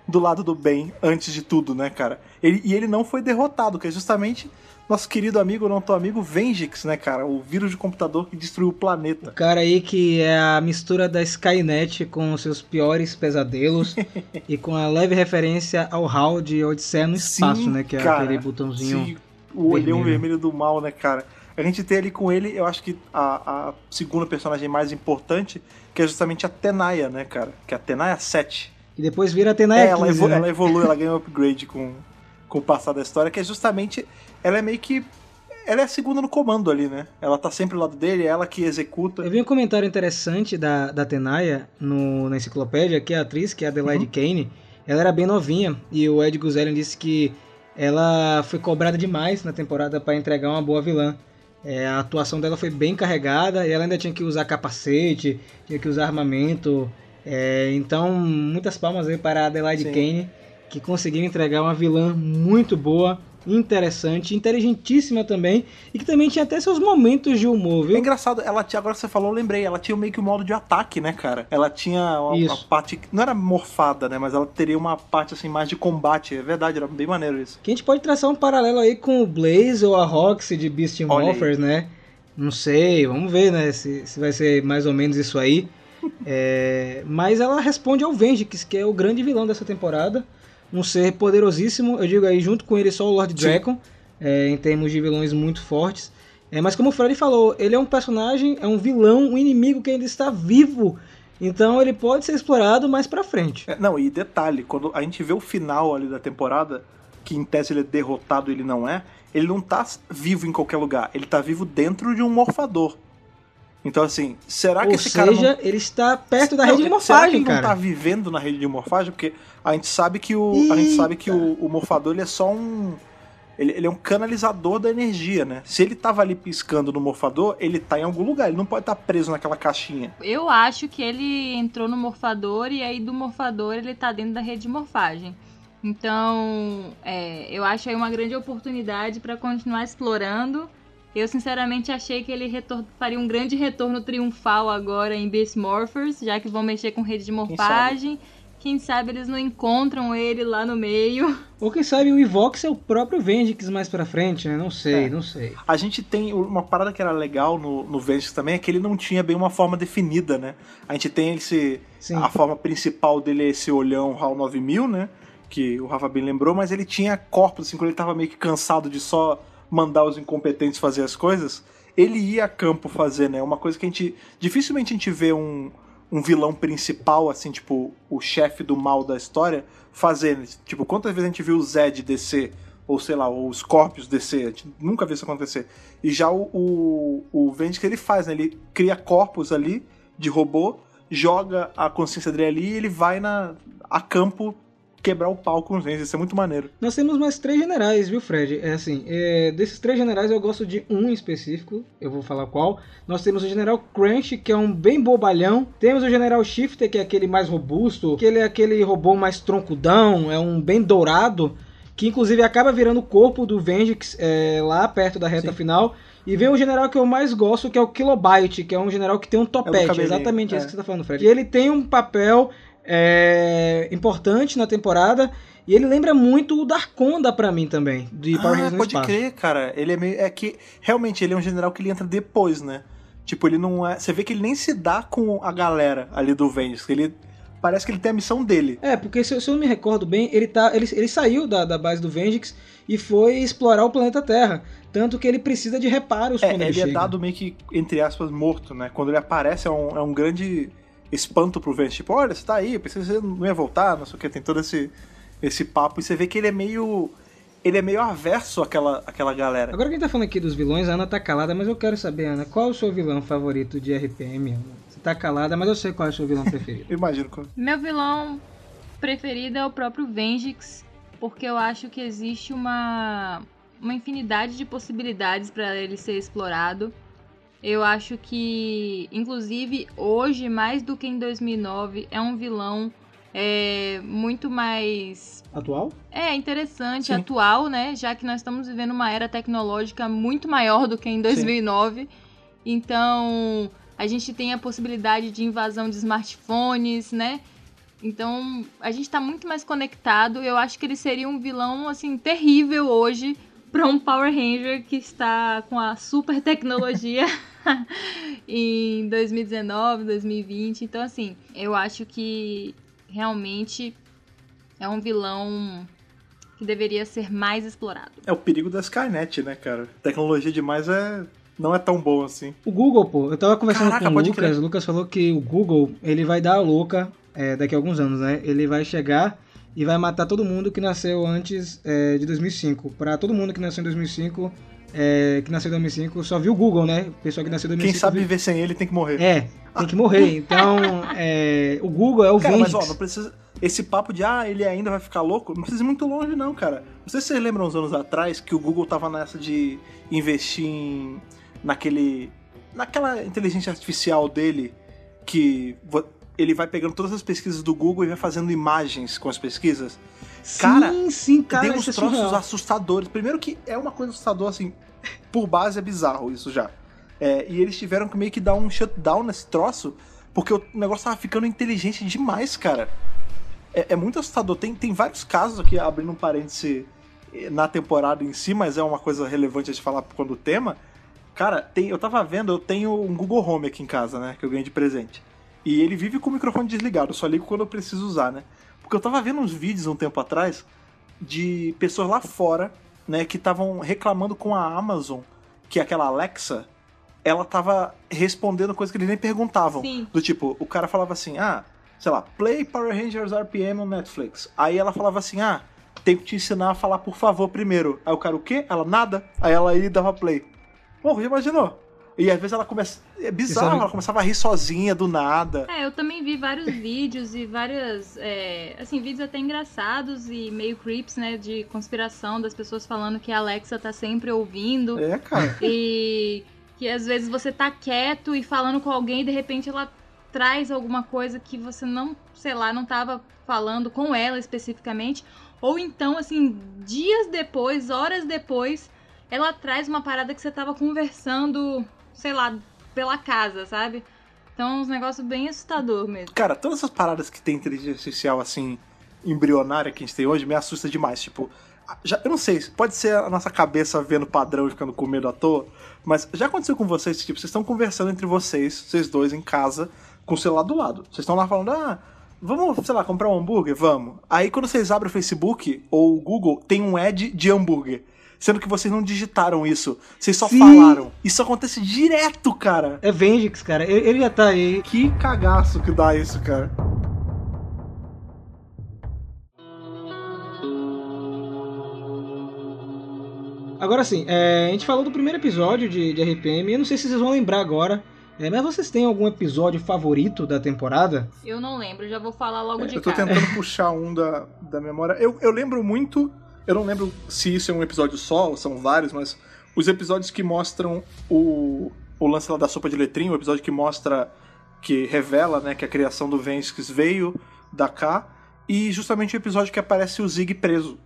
do lado do bem antes de tudo, né, cara? Ele, e ele não foi derrotado, que é justamente nosso querido amigo, não tão amigo, Vengix, né, cara? O vírus de computador que destruiu o planeta. O cara aí que é a mistura da Skynet com seus piores pesadelos e com a leve referência ao HAL de Odisseia no Espaço, sim, né? Que é cara, aquele botãozinho. Sim, o olhão vermelho do mal, né, cara? A gente tem ali com ele, eu acho que a, a segunda personagem mais importante, que é justamente a Tenaya, né, cara? Que é a Tenaya 7. E depois vira a Tenaya é, 15, ela, evolu né? ela evolui, ela ganha um upgrade com, com o passar da história, que é justamente. Ela é meio que. Ela é a segunda no comando ali, né? Ela tá sempre ao lado dele, é ela que executa. Eu vi um comentário interessante da, da Tenaya no, na enciclopédia, que a atriz, que é a Adelaide uhum. Kane, ela era bem novinha. E o Ed Guzelian disse que ela foi cobrada demais na temporada para entregar uma boa vilã. É, a atuação dela foi bem carregada e ela ainda tinha que usar capacete, tinha que usar armamento. É, então, muitas palmas aí para a Adelaide Sim. Kane que conseguiu entregar uma vilã muito boa, interessante, inteligentíssima também, e que também tinha até seus momentos de humor, viu? É engraçado, ela tinha, agora você falou, eu lembrei, ela tinha meio que um modo de ataque, né, cara? Ela tinha uma, uma, parte, não era morfada, né, mas ela teria uma parte, assim, mais de combate, é verdade, era bem maneiro isso. Que a gente pode traçar um paralelo aí com o Blaze ou a Roxy de Beast Morphers, né? Não sei, vamos ver, né? Se, se vai ser mais ou menos isso aí. É, mas ela responde ao Vengix, que é o grande vilão dessa temporada. Um ser poderosíssimo, eu digo aí, junto com ele só o Lord Dragon, é, em termos de vilões muito fortes. É, mas como o Freddy falou, ele é um personagem, é um vilão, um inimigo que ainda está vivo. Então ele pode ser explorado mais pra frente. É, não, e detalhe, quando a gente vê o final ali da temporada, que em tese ele é derrotado ele não é, ele não tá vivo em qualquer lugar, ele tá vivo dentro de um morfador. Então, assim, será Ou que esse seja, cara. Não... ele está perto da Não, rede de será que morfagem, ele não cara. tá vivendo na rede de morfagem? Porque a gente sabe que o. A gente sabe que o, o morfador ele é só um. Ele, ele é um canalizador da energia, né? Se ele tava ali piscando no morfador, ele tá em algum lugar. Ele não pode estar preso naquela caixinha. Eu acho que ele entrou no morfador e aí do morfador ele tá dentro da rede de morfagem. Então, é, eu acho aí uma grande oportunidade para continuar explorando. Eu sinceramente achei que ele retor- faria um grande retorno triunfal agora em Beast Morphers, já que vão mexer com rede de morfagem. Quem sabe eles não encontram ele lá no meio. Ou quem sabe o Evox é o próprio Vengix mais pra frente, né? Não sei, É. não sei. A gente tem uma parada que era legal no, no Vengeance também, é que ele não tinha bem uma forma definida, né? A gente tem esse. Sim. A forma principal dele é esse olhão HAL 9000, né? Que o Rafa bem lembrou, mas ele tinha corpos, assim, quando ele tava meio que cansado de só mandar os incompetentes fazer as coisas, ele ia a campo fazer, né? Uma coisa que a gente. Dificilmente a gente vê um, um vilão principal, assim, tipo, o chefe do mal da história, fazer. né? Tipo, quantas vezes a gente viu o Zed descer? Ou sei lá, ou os Scorpius descer? A gente nunca viu isso acontecer. E já o, o, o que ele faz, né? Ele cria corpos ali de robô, joga a consciência dele ali e ele vai na, a campo quebrar o pau com os. Isso é muito maneiro. Nós temos mais três generais, viu, Fred? É assim, é, desses três generais eu gosto de um em específico, eu vou falar qual. Nós temos o General Crunch, que é um bem bobalhão. Temos o General Shifter, que é aquele mais robusto, que ele é aquele robô mais troncudão, é um bem dourado, que inclusive acaba virando o corpo do Vengix é, lá perto da reta Sim. final. E vem o general que eu mais gosto, que é o Kilobyte, que é um general que tem um topete. cabelinho, exatamente é. isso que você tá falando, Fred. E ele tem um papel é, importante na temporada. E ele lembra muito o Darkonda pra mim também, de Power ah, Rangers no pode Espaço. crer, cara. Ele é meio. É que realmente ele é um general que ele entra depois, né? Tipo, ele não é. Você vê que ele nem se dá com a galera ali do Vengeance. Ele. Parece que ele tem a missão dele. É, porque se, eu- se eu me recordo bem, ele, tá, ele, ele saiu da, da base do Vengix e foi explorar o planeta Terra. Tanto que ele precisa de reparos É, quando ele, ele é chega. dado meio que, entre aspas, morto, né? Quando ele aparece é um, é um grande espanto pro Vence. Tipo, olha, você tá aí, eu pensei que você não ia voltar, não sei o que, tem todo esse, esse papo. E você vê que ele é meio. Ele é meio averso àquela, àquela galera. Agora que a gente tá falando aqui dos vilões, a Ana tá calada, mas eu quero saber, Ana, qual é o seu vilão favorito de RPM? Ana? Você tá calada, mas eu sei qual é o seu vilão preferido. Imagino que. Meu vilão preferido é o próprio Vengix, porque eu acho que existe uma, uma infinidade de possibilidades para ele ser explorado. Eu acho que, inclusive, hoje, mais do que em 2009, é um vilão é, muito mais Atual? é interessante, Sim. atual, né? Já que nós estamos vivendo uma era tecnológica muito maior do que em 2009. Então, a gente tem a possibilidade de invasão de smartphones, né? Então, a gente tá muito mais conectado. Eu acho que ele seria um vilão, assim, terrível hoje para um Power Ranger que está com a super tecnologia em 2019, 2020. Então, assim, eu acho que realmente é um vilão que deveria ser mais explorado. É o perigo da Skynet, né, cara? Tecnologia demais é. Não é tão bom assim. O Google, pô, eu tava conversando Caraca, com o Lucas, crer. o Lucas falou que o Google, ele vai dar a louca é, daqui a alguns anos, né? Ele vai chegar e vai matar todo mundo que nasceu antes é, de 2005. Pra todo mundo que nasceu em 2005, é, que nasceu em 2005, só viu o Google, né? O pessoal que nasceu em 2005 Quem sabe viu- viver sem ele tem que morrer. É, tem que morrer. Então, é, o Google é o Cara, mas ó, não precisa. Esse papo de ah, ele ainda vai ficar louco, não precisa ir muito longe, não, cara. Não sei se vocês lembram uns anos atrás que o Google tava nessa de investir em. naquele. naquela inteligência artificial dele que ele vai pegando todas as pesquisas do Google e vai fazendo imagens com as pesquisas. Cara, sim, sim, cara, Tem uns é troços surreal. assustadores. Primeiro que é uma coisa assustadora, assim, por base é bizarro isso já. É, e eles tiveram que meio que dar um shutdown nesse troço, porque o negócio tava ficando inteligente demais, cara. É, é muito assustador. Tem, tem vários casos aqui, abrindo um parêntese eh, na temporada em si, mas é uma coisa relevante a gente falar quando o tema. Cara, tem, eu tava vendo, eu tenho um Google Home aqui em casa, né? Que eu ganhei de presente. E ele vive com o microfone desligado, eu só ligo quando eu preciso usar, né? Porque eu tava vendo uns vídeos um tempo atrás de pessoas lá fora, né, que estavam reclamando com a Amazon que aquela Alexa, ela tava respondendo coisas que eles nem perguntavam. Sim. Do tipo, o cara falava assim, ah, sei lá, play Power Rangers RPM on Netflix. Aí ela falava assim, ah, tenho que te ensinar a falar por favor primeiro. Aí o cara, o quê? Ela, nada. Aí ela e dava play. Porra, já imaginou? E às vezes ela começa. É bizarro, ela começava a rir sozinha do nada. É, eu também vi vários vídeos e várias, é, assim, vídeos até engraçados e meio creeps, né, de conspiração das pessoas falando que a Alexa tá sempre ouvindo É, cara. e que às vezes você tá quieto e falando com alguém e de repente ela traz alguma coisa que você não, sei lá, não tava falando com ela especificamente, ou então, assim, dias depois, horas depois, ela traz uma parada que você tava conversando, sei lá, pela casa, sabe? Então, uns negócios bem assustador mesmo. Cara, todas essas paradas que tem inteligência artificial, assim, embrionária que a gente tem hoje, me assusta demais. Tipo, já, eu não sei, pode ser a nossa cabeça vendo padrão e ficando com medo à toa, mas já aconteceu com vocês, tipo, vocês estão conversando entre vocês, vocês dois em casa, com o celular do lado. Vocês estão lá falando, ah, vamos, sei lá, comprar um hambúrguer? Vamos. Aí quando vocês abrem o Facebook ou o Google, tem um ad de hambúrguer. Sendo que vocês não digitaram isso. Vocês só Sim. falaram. Isso acontece direto, cara. É Vendix, cara. Ele, ele já tá aí. Que cagaço que dá isso, cara. Agora sim, é, a gente falou do primeiro episódio de, de RPM. Eu não sei se vocês vão lembrar agora. é, mas vocês têm algum episódio favorito da temporada? Eu não lembro, já vou falar logo de É, eu tô cara. tentando puxar um da, da memória. Eu, eu lembro muito. Eu não lembro se isso é um episódio só ou são vários, mas os episódios que mostram o, o lance lá da sopa de letrinho, o episódio que mostra. que revela né, que a criação do Venskis veio da cá, e justamente o episódio que aparece o Zig preso.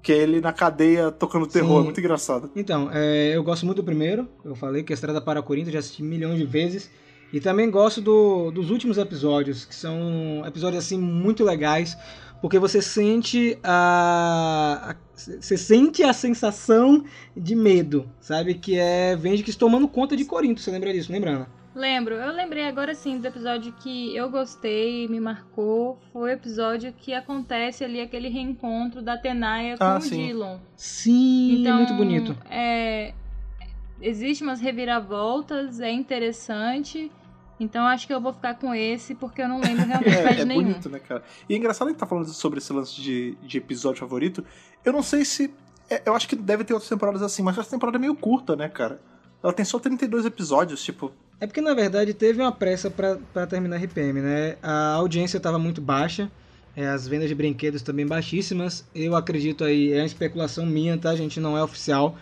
Que é ele na cadeia tocando terror, Sim. é muito engraçado. Então, é, eu gosto muito do primeiro. Eu falei que a Estrada para Corinto, já assisti milhões de vezes. E também gosto do- dos últimos episódios, que são episódios assim muito legais, porque você sente a, a- você sente a sensação de medo, sabe? Que é Vendix tomando conta de Corinto. Você lembra disso, lembra? Ana? Lembro, eu lembrei agora sim do episódio que eu gostei, me marcou. Foi o episódio que acontece ali aquele reencontro da Tenaya com Ah, o sim. Dillon. Sim, Então, muito bonito. É, existe umas reviravoltas, é interessante. Então acho que eu vou ficar com esse, porque eu não lembro realmente mais É, de é nenhum. bonito, né, cara? E é engraçado que tá falando sobre esse lance de, de episódio favorito. Eu não sei se. é, eu acho que deve ter outras temporadas assim, mas essa temporada é meio curta, né, cara? Ela tem só 32 episódios, tipo. É porque na verdade teve uma pressa pra pra terminar a RPM, né? A audiência estava muito baixa, é, as vendas de brinquedos também baixíssimas. Eu acredito aí, é uma especulação minha, tá, gente? Não é oficial.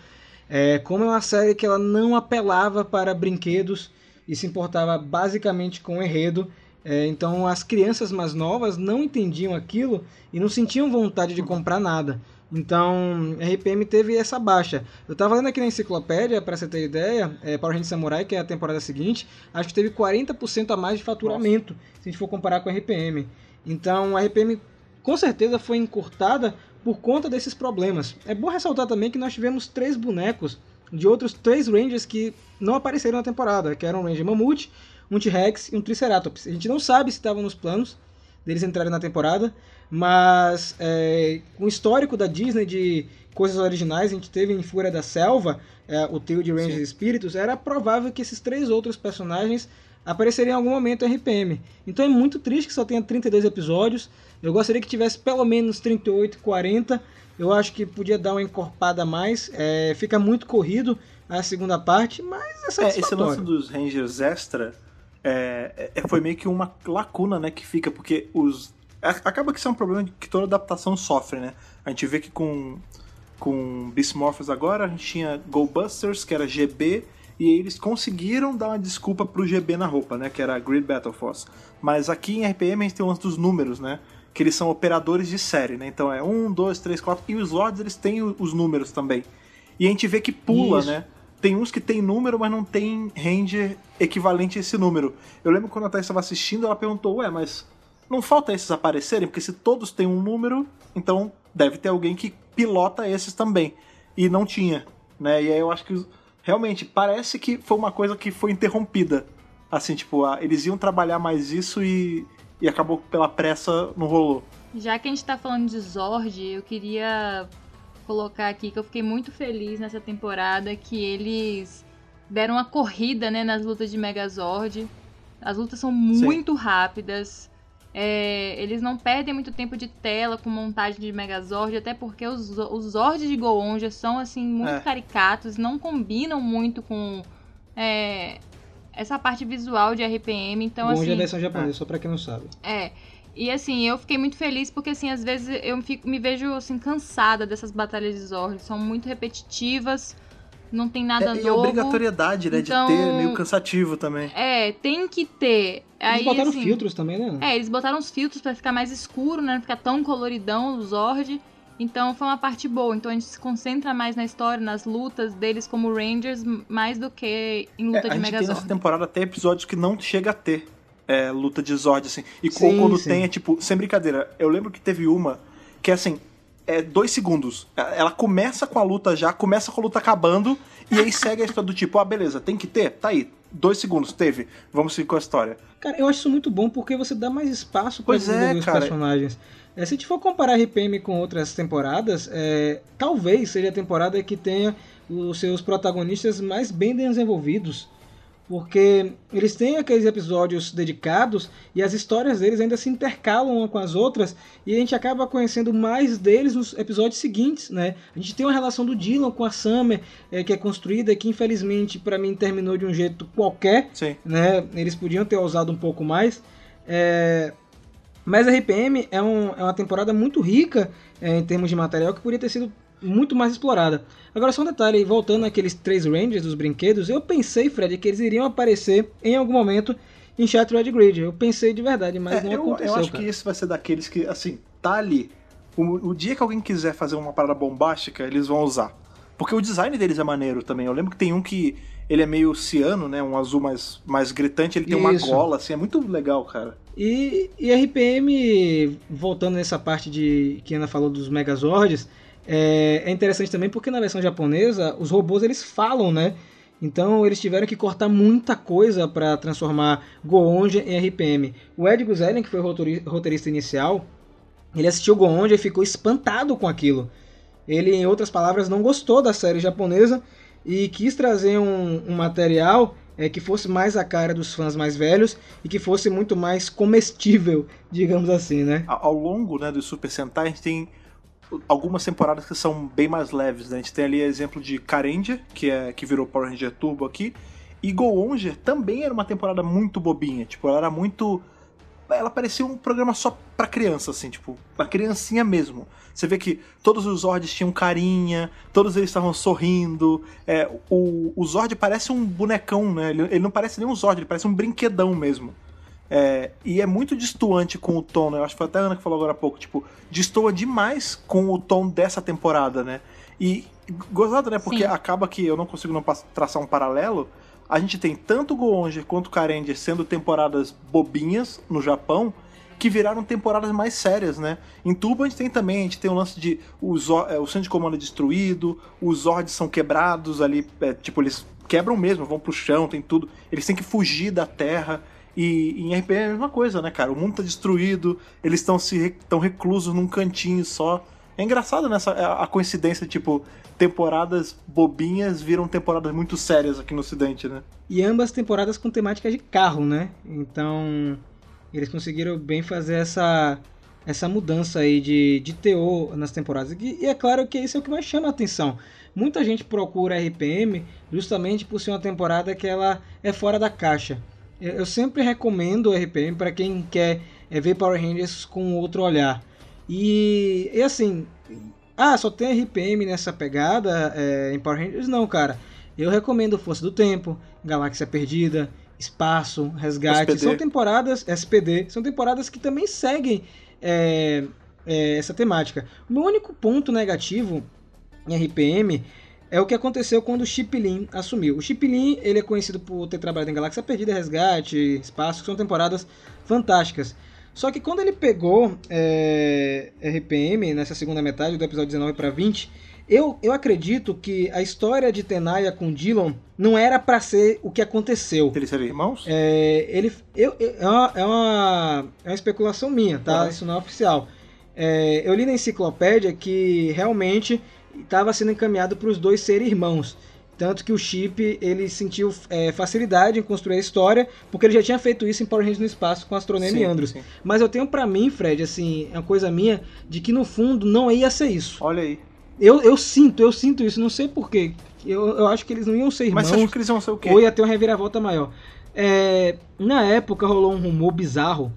É, como é uma série que ela não apelava para brinquedos e se importava basicamente com o enredo, é, então as crianças mais novas não entendiam aquilo e não sentiam vontade de comprar nada. Então, RPM teve essa baixa. Eu tava lendo aqui na enciclopédia, para você ter ideia, é, Power Rangers Samurai, que é a temporada seguinte, acho que teve 40% a mais de faturamento, se a gente for comparar com RPM. Então, a RPM com certeza foi encurtada por conta desses problemas. É bom ressaltar também que nós tivemos três bonecos de outros três Rangers que não apareceram na temporada, que eram um Ranger Mamute, um T-Rex e um Triceratops. A gente não sabe se estavam nos planos deles entrarem na temporada, mas é, com o histórico da Disney de coisas originais, a gente teve em Fúria da Selva, é, o trio de Rangers Sim. Espíritos, era provável que esses três outros personagens apareceriam em algum momento em RPM. Então é muito triste que só tenha 32 episódios. Eu gostaria que tivesse pelo menos 38, 40. Eu acho que podia dar uma encorpada a mais. É, fica muito corrido a segunda parte, mas é É, esse satisfatório. lance dos Rangers Extra é, é- foi meio que uma lacuna, né, que fica, porque os. Acaba que isso é um problema que toda adaptação sofre, né? A gente vê que com, com Beast Morphers agora, a gente tinha Go Busters, que era GB, e eles conseguiram dar uma desculpa pro GB na roupa, né? Que era Grid Battle Force. Mas aqui em RPM a gente tem o lance dos números, né? Que eles são operadores de série, né? Então é 1, 2, 3, 4. E os Lords eles têm os números também. E a gente vê que pula, Isso. né? Tem uns que tem número, mas não tem Ranger equivalente a esse número. Eu lembro quando a Thaís estava assistindo, ela perguntou, ué, mas não falta esses aparecerem? Porque se todos têm um número, então deve ter alguém que pilota esses também. E não tinha, né? E aí eu acho que realmente, parece que foi uma coisa que foi interrompida. Assim, tipo, eles iam trabalhar mais isso e, e acabou pela pressa, não rolou. Já que a gente tá falando de Zord, eu queria colocar aqui que eu fiquei muito feliz nessa temporada que eles deram uma corrida né, nas lutas de Megazord. As lutas são muito Sim. rápidas. É, eles não perdem muito tempo de tela com montagem de Megazord, até porque os, os Zords de Goonja são assim muito é. caricatos, não combinam muito com é, essa parte visual de RPM. Então, Goonja assim, é versão japonesa, só pra quem não sabe. É. E assim, eu fiquei muito feliz porque assim, às vezes eu fico, me vejo assim cansada dessas batalhas de Zord, são muito repetitivas, não tem nada é, novo. E a obrigatoriedade, né, então, de ter, meio cansativo também. É, tem que ter. Aí, eles botaram assim, filtros também, né? É, eles botaram os filtros para ficar mais escuro, né, não ficar tão coloridão o Zord. Então foi uma parte boa. Então a gente se concentra mais na história, nas lutas deles como Rangers, mais do que em luta é, de Megazord. A gente tem nessa temporada até episódios que não chega a ter é, luta de Zord, assim. E sim, quando sim. tem, é tipo, sem brincadeira. Eu lembro que teve uma que, assim, é dois segundos. Ela começa com a luta já, começa com a luta acabando, e aí segue a história do tipo, ah, beleza, tem que ter? Tá aí. Dois segundos, teve. Vamos seguir com a história. Cara, eu acho isso muito bom porque você dá mais espaço para é, os cara. personagens. É, se a gente for comparar RPM com outras temporadas, é, talvez seja a temporada que tenha os seus protagonistas mais bem desenvolvidos porque eles têm aqueles episódios dedicados e as histórias deles ainda se intercalam uma com as outras e a gente acaba conhecendo mais deles nos episódios seguintes, né? A gente tem uma relação do Dylan com a Summer é, que é construída que infelizmente para mim terminou de um jeito qualquer, Sim. né? Eles podiam ter usado um pouco mais. É... Mas a RPM é, um, é uma temporada muito rica é, em termos de material que poderia ter sido muito mais explorada. Agora, só um detalhe, voltando àqueles três Rangers dos brinquedos, eu pensei, Fred, que eles iriam aparecer em algum momento em Shattered Grid. Eu pensei de verdade, mas é, não eu, aconteceu. Eu acho cara. que esse vai ser daqueles que, assim, tá ali. O, o, dia que alguém quiser fazer uma parada bombástica, eles vão usar. Porque o design deles é maneiro também. Eu lembro que tem um que ele é meio ciano, né? Um azul mais, mais gritante, ele tem Isso. uma gola, assim, é muito legal, cara. E, e RPM, voltando nessa parte de que Ana falou dos Megazords, é, é interessante também porque na versão japonesa os robôs eles falam, né? Então eles tiveram que cortar muita coisa para transformar Goonja em RPM. O Ed Guzelian, que foi o roteirista inicial, ele assistiu Goonja e ficou espantado com aquilo. Ele, em outras palavras, não gostou da série japonesa e quis trazer um, um material é, que fosse mais a cara dos fãs mais velhos e que fosse muito mais comestível, digamos assim, né? Ao longo né, do Super Sentai, a gente tem algumas temporadas que são bem mais leves, né? A gente tem ali exemplo de Karendia, que é que virou Power Ranger Turbo aqui, e Go também era uma temporada muito bobinha, tipo, ela era muito ela parecia um programa só para criança, assim, tipo, pra criancinha mesmo. Você vê que todos os Zords tinham carinha, todos eles estavam sorrindo. É, o, o Zord parece um bonecão, né? Ele, ele, não parece nem um Zord, ele parece um brinquedão mesmo. É, e é muito distoante com o tom, né? Eu acho que foi até a Ana que falou agora há pouco, tipo, destoa demais com o tom dessa temporada, né? E gozado, né? Porque Sim. acaba que eu não consigo não traçar um paralelo. A gente tem tanto Goonja quanto Karendia sendo temporadas bobinhas no Japão, que viraram temporadas mais sérias, né? Em Tuba a gente tem também, a gente tem o lance de o, é, o centro de comando é destruído, os Zords são quebrados ali, é, tipo, eles quebram mesmo, vão pro chão, tem tudo. Eles têm que fugir da terra. E em RPG é a mesma coisa, né, cara? O mundo tá destruído, eles estão se estão reclusos num cantinho só. É engraçado nessa né, a coincidência, tipo, temporadas bobinhas viram temporadas muito sérias aqui no ocidente, né? E ambas temporadas com temática de carro, né? Então, eles conseguiram bem fazer essa essa mudança aí de, de teor nas temporadas. E, e é claro que isso é o que mais chama a atenção. Muita gente procura RPM justamente por ser uma temporada que ela é fora da caixa. Eu sempre recomendo o RPM para quem quer é, ver Power Rangers com outro olhar. E, e assim, ah, só tem RPM nessa pegada é, em Power Rangers? Não, cara. Eu recomendo Força do Tempo, Galáxia Perdida, Espaço, Resgate. SPD. São temporadas, SPD, são temporadas que também seguem é, é, essa temática. O meu único ponto negativo em RPM é o que aconteceu quando o Chip Lin assumiu. O Chip Lin, ele é conhecido por ter trabalhado em Galáxia Perdida, Resgate, Espaço, que são temporadas fantásticas. Só que quando ele pegou é, RPM nessa segunda metade, do episódio 19 para 20, Eu, eu acredito que a história de Tenaya com Dillon não era para ser o que aconteceu. Eles seriam irmãos? É, ele, eu, eu- é, uma, é, uma, é uma especulação minha, tá? Uhum. Isso não é oficial. É, eu li na enciclopédia que realmente estava sendo encaminhado para os dois serem irmãos. Tanto que o Chip ele sentiu é, facilidade em construir a história, porque ele já tinha feito isso em Power Rangers no espaço com Astronema e Andros. sim. Mas eu tenho pra mim, Fred, assim, é uma coisa minha, de que no fundo não ia ser isso. Olha aí. Eu, eu sinto, eu sinto isso, não sei porquê. Eu, eu acho que eles não iam ser irmãos Mas você acha que eles vão ser o quê? ou ia ter uma reviravolta maior. É, na época rolou um rumor bizarro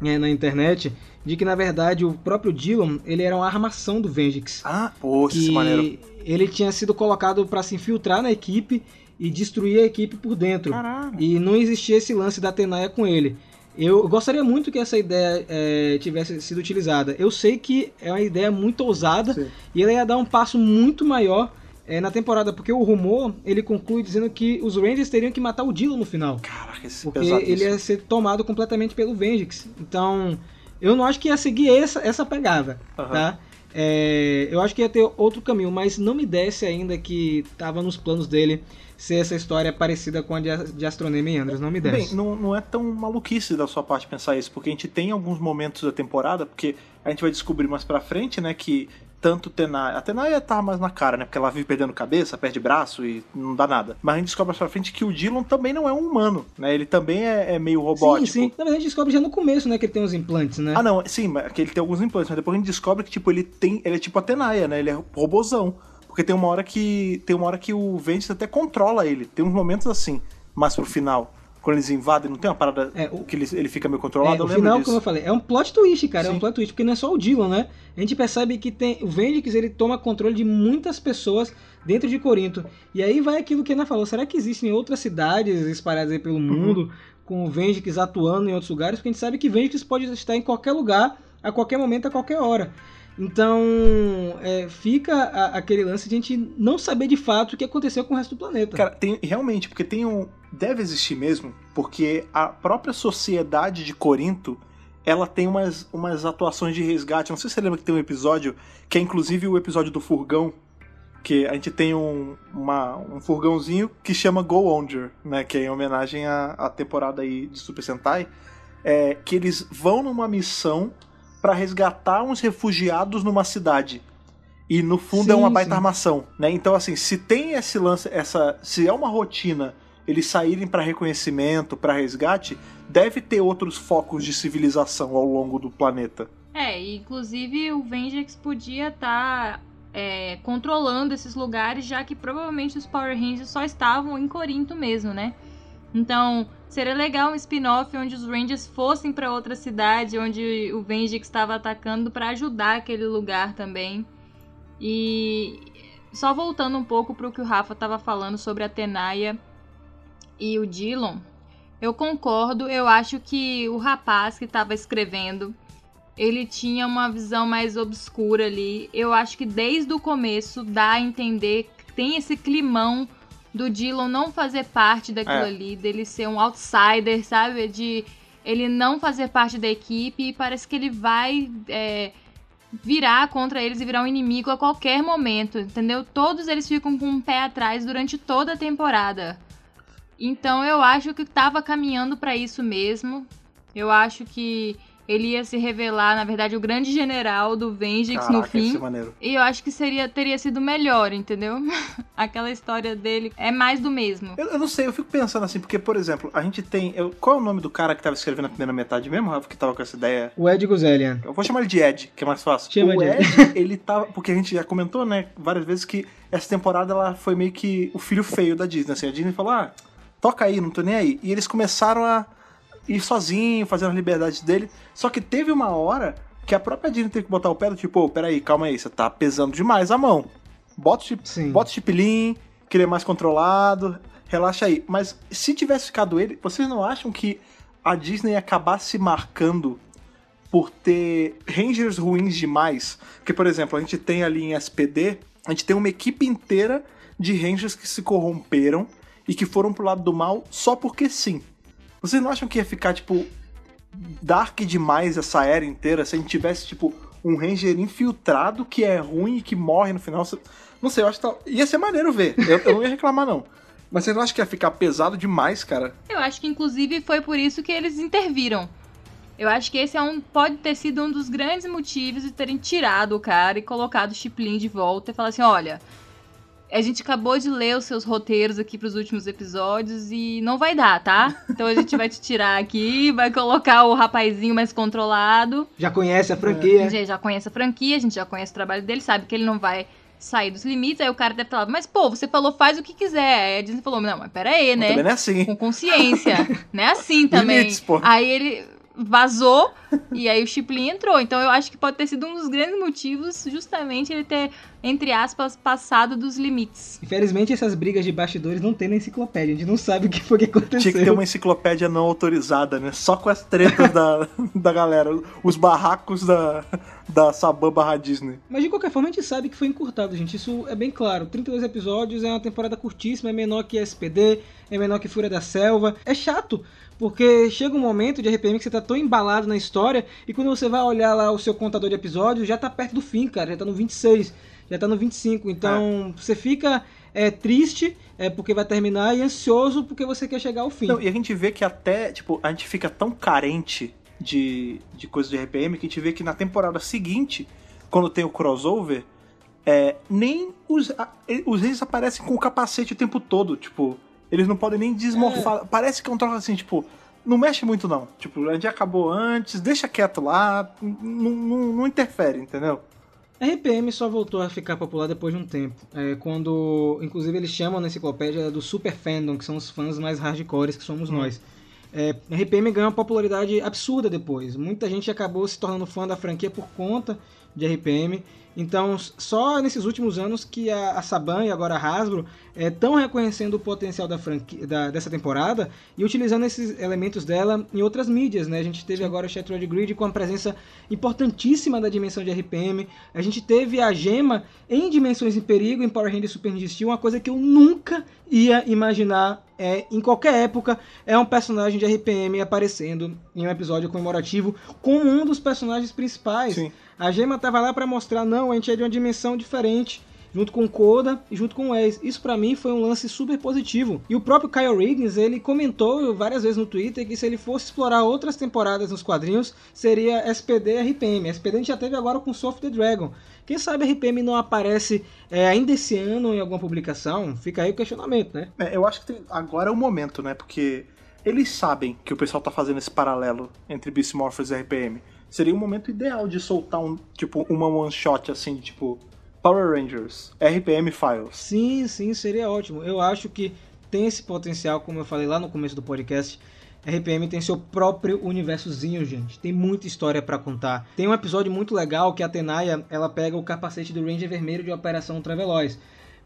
né, na internet de que na verdade o próprio Dillon ele era uma armação do Vengix. Ah, poxa, esse maneiro. Que ele tinha sido colocado para se infiltrar na equipe e destruir a equipe por dentro. Caralho. E não existia esse lance da Tenaya com ele. Eu gostaria muito que essa ideia é, tivesse sido utilizada. Eu sei que é uma ideia muito ousada Sim. e ela ia dar um passo muito maior é, na temporada, porque o rumor ele conclui dizendo que os Rangers teriam que matar o Dillon no final, Caraca, esse porque ele ia ser tomado completamente pelo Vengix. Então, eu não acho que ia seguir essa, essa pegada, Aham. tá? É, eu acho que ia ter outro caminho, mas não me desce ainda que tava nos planos dele ser essa história parecida com a de, Astronema e Andros, não me desce. Bem, não, não é tão maluquice da sua parte pensar isso, porque a gente tem alguns momentos da temporada, porque a gente vai descobrir mais pra frente, né, que tanto Tenaya... A Tenaya tá mais na cara, né, porque ela vive perdendo cabeça, perde braço e não dá nada. Mas a gente descobre mais pra frente que o Dillon também não é um humano, né, ele também é, é meio robótico. Sim, sim. Na verdade, a gente descobre já no começo, né, que ele tem uns implantes, né? Ah, não, sim, mas que ele tem alguns implantes, mas depois a gente descobre que, tipo, ele tem. Ele é tipo a Tenaya, né? Ele é robozão. Porque tem uma hora que. Tem uma hora que o Ventus até controla ele. Tem uns momentos assim, mais pro final. Quando eles invadem, não tem uma parada É, o- que ele, ele fica meio controlado, É, eu o final, disso. como eu falei, é um plot twist, cara. É Sim. um plot twist, porque não é só o Dillon, né? A gente percebe que tem. O Vendix ele toma controle de muitas pessoas dentro de Corinto. E aí vai aquilo que a Ana falou: será que existem outras cidades espalhadas aí Uhum. pelo mundo com o Vendix atuando em outros lugares? Porque a gente sabe que Vendix pode estar em qualquer lugar, a qualquer momento, a qualquer hora. Então, é, fica a- aquele lance de a gente não saber de fato o que aconteceu com o resto do planeta. Cara, tem, realmente, porque tem um. Deve existir mesmo, porque a própria sociedade de Corinto. Ela tem umas, umas atuações de resgate. Não sei se você lembra que tem um episódio, que é inclusive o episódio do furgão, que a gente tem um, uma- um furgãozinho que chama Go Onger, né? Que é em homenagem à, à temporada aí de Super Sentai. É, que eles vão numa missão pra resgatar uns refugiados numa cidade. E no fundo é Sim, uma baita sim. armação, né? Então assim, se tem esse lance, essa, se é uma rotina eles saírem pra reconhecimento, pra resgate, deve ter outros focos de civilização ao longo do planeta. É, e inclusive o Vengex podia estar controlando esses lugares, já que provavelmente os Power Rangers só estavam em Corinto mesmo, né? Então, seria legal um spin-off onde os Rangers fossem pra outra cidade, onde o Vengex estava atacando pra ajudar aquele lugar também. E só voltando um pouco pro que o Rafa estava falando sobre a Tenaya e o Dillon, eu concordo, eu acho que o rapaz que estava escrevendo ele tinha uma visão mais obscura ali. Eu acho que desde o começo dá a entender que tem esse climão do Dillon não fazer parte daquilo É. ali, dele ser um outsider, sabe? De ele não fazer parte da equipe e parece que ele vai é, virar contra eles e virar um inimigo a qualquer momento, entendeu? Todos eles ficam com um pé atrás durante toda a temporada. Então eu acho que tava caminhando pra isso mesmo. Eu acho que ele ia se revelar, na verdade, o grande general do Vengeance no Caraca, esse fim. maneiro. E eu acho que seria, teria sido melhor, entendeu? Aquela história dele é mais do mesmo. Eu, eu não sei, eu fico pensando assim, porque, por exemplo, a gente tem. eu- qual é o nome do cara que tava escrevendo a primeira metade mesmo, Rafa, que tava com essa ideia? O Ed Guzelian. Eu vou chamar ele de Ed, que é mais fácil. Chama o de Ed, ele tava. Porque a gente já comentou, né, várias vezes que essa temporada ela foi meio que o filho feio da Disney. Assim, a Disney falou: ah, toca aí, não tô nem aí. E eles começaram a ir sozinho, fazendo as liberdades dele. Só que teve uma hora que a própria Disney teve que botar o pé do tipo, ô, peraí, calma aí, você tá pesando demais a mão. Bota o, chip, Sim. bota o chipilim, que ele é mais controlado, relaxa aí. Mas se tivesse ficado ele, vocês não acham que a Disney ia acabar se marcando por ter Rangers ruins demais? Porque, por exemplo, a gente tem ali em SPD, a gente tem uma equipe inteira de Rangers que se corromperam e que foram pro lado do mal só porque sim. Vocês não acham que ia ficar, tipo, dark demais essa era inteira se a gente tivesse, tipo, um Ranger infiltrado que é ruim e que morre no final. Não sei, eu acho que tá... ia ser maneiro ver. Eu, eu não ia reclamar, não. Mas você não acha que ia ficar pesado demais, cara? Eu acho que, inclusive, foi por isso que eles interviram. Eu acho que esse é um, pode ter sido um dos grandes motivos de terem tirado o cara e colocado o Chiplin de volta e falar assim: olha, a gente acabou de ler os seus roteiros aqui para os últimos episódios e não vai dar, tá? Então a gente vai te tirar aqui, vai colocar o rapazinho mais controlado. Já conhece a franquia. A gente já conhece a franquia, a gente já conhece o trabalho dele, sabe que ele não vai sair dos limites. Aí o cara deve falar, mas pô, você falou faz o que quiser. Aí a Disney falou, não, mas pera aí, né? Também não é assim. Com consciência. não é assim também. Limites, pô. Aí ele vazou e aí o Chiplin entrou. Então eu acho que pode ter sido um dos grandes motivos justamente ele ter, entre aspas, passado dos limites. Infelizmente essas brigas de bastidores não tem na enciclopédia, a gente não sabe o que foi que aconteceu. Tinha que ter uma enciclopédia não autorizada, né? Só com as tretas da, da galera, os barracos da, da Saban barra Disney. Mas de qualquer forma a gente sabe que foi encurtado, gente. Isso é bem claro. 32 episódios é uma temporada curtíssima, é menor que SPD, é menor que Fúria da Selva. É chato, porque chega um momento de RPM que você tá tão embalado na história e quando você vai olhar lá o seu contador de episódios, já tá perto do fim, cara. Já tá no 26, já tá no 25. Então É. você fica é, triste é, porque vai terminar e ansioso porque você quer chegar ao fim. Não, e a gente vê que até, tipo, a gente fica tão carente de, de coisas de RPM que a gente vê que na temporada seguinte, quando tem o crossover, é, nem os, os reis aparecem com o capacete o tempo todo, tipo, eles não podem nem desmorfar. Parece que é um troço assim, tipo, não mexe muito não. Tipo, a gente acabou antes, deixa quieto lá, não não interfere, entendeu? RPM só voltou a ficar popular depois de um tempo. É, quando, inclusive, eles chamam na enciclopédia do Super Fandom, que são os fãs mais hardcores que somos nós. É, RPM ganhou uma popularidade absurda depois. Muita gente acabou se tornando fã da franquia por conta de RPM. Então, só nesses últimos anos que a, a Saban e agora a Hasbro estão reconhecendo o potencial da franquia, da- dessa temporada e utilizando esses elementos dela em outras mídias. Né? A gente teve agora o Shattered Grid com a presença importantíssima da dimensão de RPM. A gente teve a gema em Dimensões em Perigo, em Power Rangers Super Ninja Steel, uma coisa que eu nunca ia imaginar é, em qualquer época, é um personagem de RPM aparecendo em um episódio comemorativo como um dos personagens principais. Sim. A gema tava lá pra mostrar, não, a gente é de uma dimensão diferente, junto com o Koda e junto com o Ace. Isso pra mim foi um lance super positivo. E o próprio Kyle Riggins, ele comentou várias vezes no Twitter que se ele fosse explorar outras temporadas nos quadrinhos, seria SPD RPM. SPD a gente já teve agora com Soft the Dragon. Quem sabe a RPM não aparece é, ainda esse ano em alguma publicação? Fica aí o questionamento, né? É, eu acho que tem- agora é o momento, né? Porque eles sabem que o pessoal tá fazendo esse paralelo entre Beast Morphers e RPM. Seria um momento ideal de soltar um, tipo, uma one shot assim, tipo, Power Rangers, RPM Files. Sim, sim, seria ótimo. Eu acho que tem esse potencial, como eu falei lá no começo do podcast. RPM tem seu próprio universozinho, gente. Tem muita história pra contar. Tem um episódio muito legal que a Tenaya, ela pega o capacete do Ranger Vermelho de Operação Traveloz.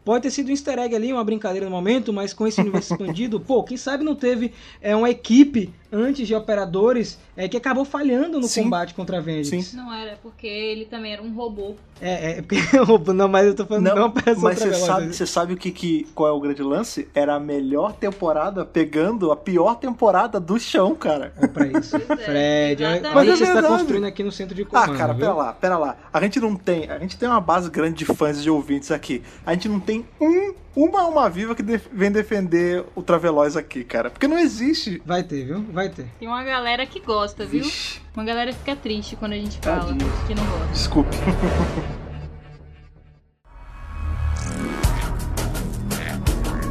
Pode ter sido um easter egg ali, uma brincadeira no momento, mas com esse universo expandido, pô, quem sabe não teve é, uma equipe antes de operadores é, que acabou falhando no Sim. combate contra a Vengeance. Sim. Não era, porque ele também era um robô. É, é porque não, mas eu tô falando Não, não, Operação Mas você sabe, você sabe o que, que, qual é o grande lance? Era a melhor temporada pegando a pior temporada do chão, cara. É pra isso. Pois é, Fred, olha o que Mas é você está verdade. construindo aqui no centro de comando. Ah, cara, viu? pera lá, pera lá. A gente não tem. A gente tem uma base grande de fãs e de ouvintes aqui. A gente não tem um, uma alma viva que def- vem defender o Traveloz aqui, cara. Porque não existe. Vai ter, viu? Vai ter. Tem uma galera que gosta, viu? Vixe, Uma galera fica triste quando a gente fala Tadinho. que não gosta. desculpe.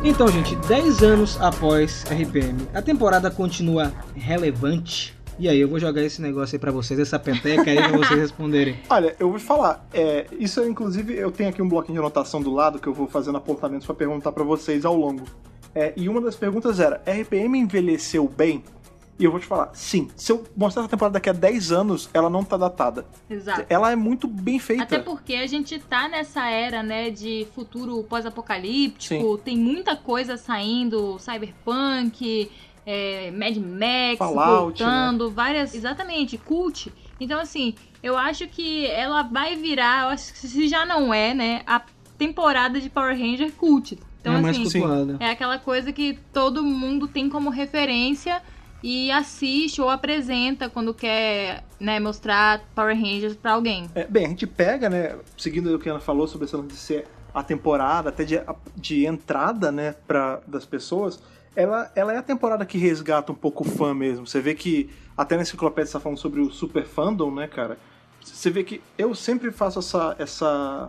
Então, gente, 10 anos após RPM, a temporada continua relevante. E aí, eu vou jogar esse negócio aí pra vocês, essa peteca aí pra vocês responderem. Olha, eu vou te falar. É, isso, inclusive, eu tenho aqui um bloquinho de anotação do lado que eu vou fazendo apontamentos pra perguntar pra vocês ao longo. É, e uma das perguntas era: RPM envelheceu bem? E eu vou te falar, sim. Se eu mostrar essa temporada daqui a 10 anos, ela não tá datada. Exato. Ela é muito bem feita. Até porque a gente tá nessa era, né, de futuro pós-apocalíptico, tem muita coisa saindo, cyberpunk, é, Mad Max Fallout, voltando, várias, exatamente, cult. Então assim, eu acho que ela vai virar, eu acho que se já não é, né, a temporada de Power Ranger cult. Então é mais assim, cultuada. é aquela coisa que todo mundo tem como referência e assiste ou apresenta quando quer né, mostrar Power Rangers para alguém. É, bem, a gente pega, né, seguindo o que a Ana falou sobre essa de ser a temporada, até de, de entrada, né, pra, das pessoas, ela, ela é a temporada que resgata um pouco o fã mesmo. Você vê que, até na enciclopédia você tá falando sobre o super fandom, né, cara? Você vê que eu sempre faço essa, essa,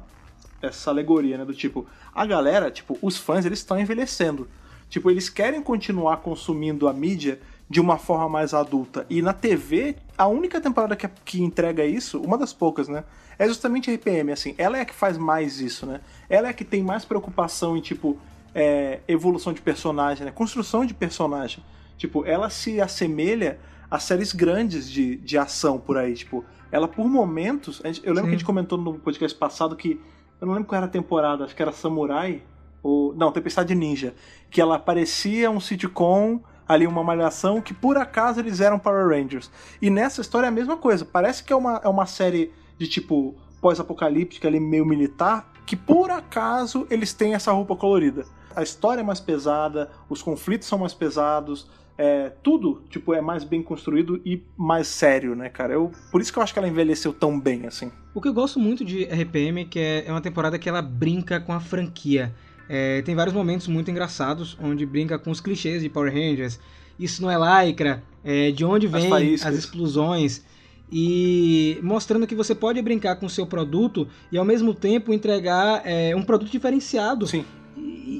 essa alegoria, né, do tipo, a galera, tipo, os fãs, eles estão envelhecendo. Tipo, eles querem continuar consumindo a mídia de uma forma mais adulta. E na TV, a única temporada que, que entrega isso, uma das poucas, né? É justamente a RPM, assim. Ela é a que faz mais isso, né? Ela é a que tem mais preocupação em, tipo, é, evolução de personagem, né? Construção de personagem. Tipo, ela se assemelha a séries grandes de, de ação por aí. Tipo, ela por momentos. Gente, eu lembro Sim. que a gente comentou no podcast passado que. Eu não lembro qual era a temporada, acho que era Samurai. Ou, não, Tempestade Ninja. Que ela parecia um sitcom ali uma malhação que por acaso eles eram Power Rangers. E nessa história é a mesma coisa. Parece que é uma, é uma série de tipo pós-apocalíptica ali meio militar que por acaso eles têm essa roupa colorida. A história é mais pesada, os conflitos são mais pesados, é, tudo tipo é mais bem construído e mais sério, né, cara? Eu, por isso que eu acho que ela envelheceu tão bem assim. O que eu gosto muito de RPM é que é, é uma temporada que ela brinca com a franquia. É, tem vários momentos muito engraçados onde brinca com os clichês de Power Rangers. Isso não é lycra, é, de onde vem as, as explosões e mostrando que você pode brincar com o seu produto e ao mesmo tempo entregar é, um produto diferenciado. Sim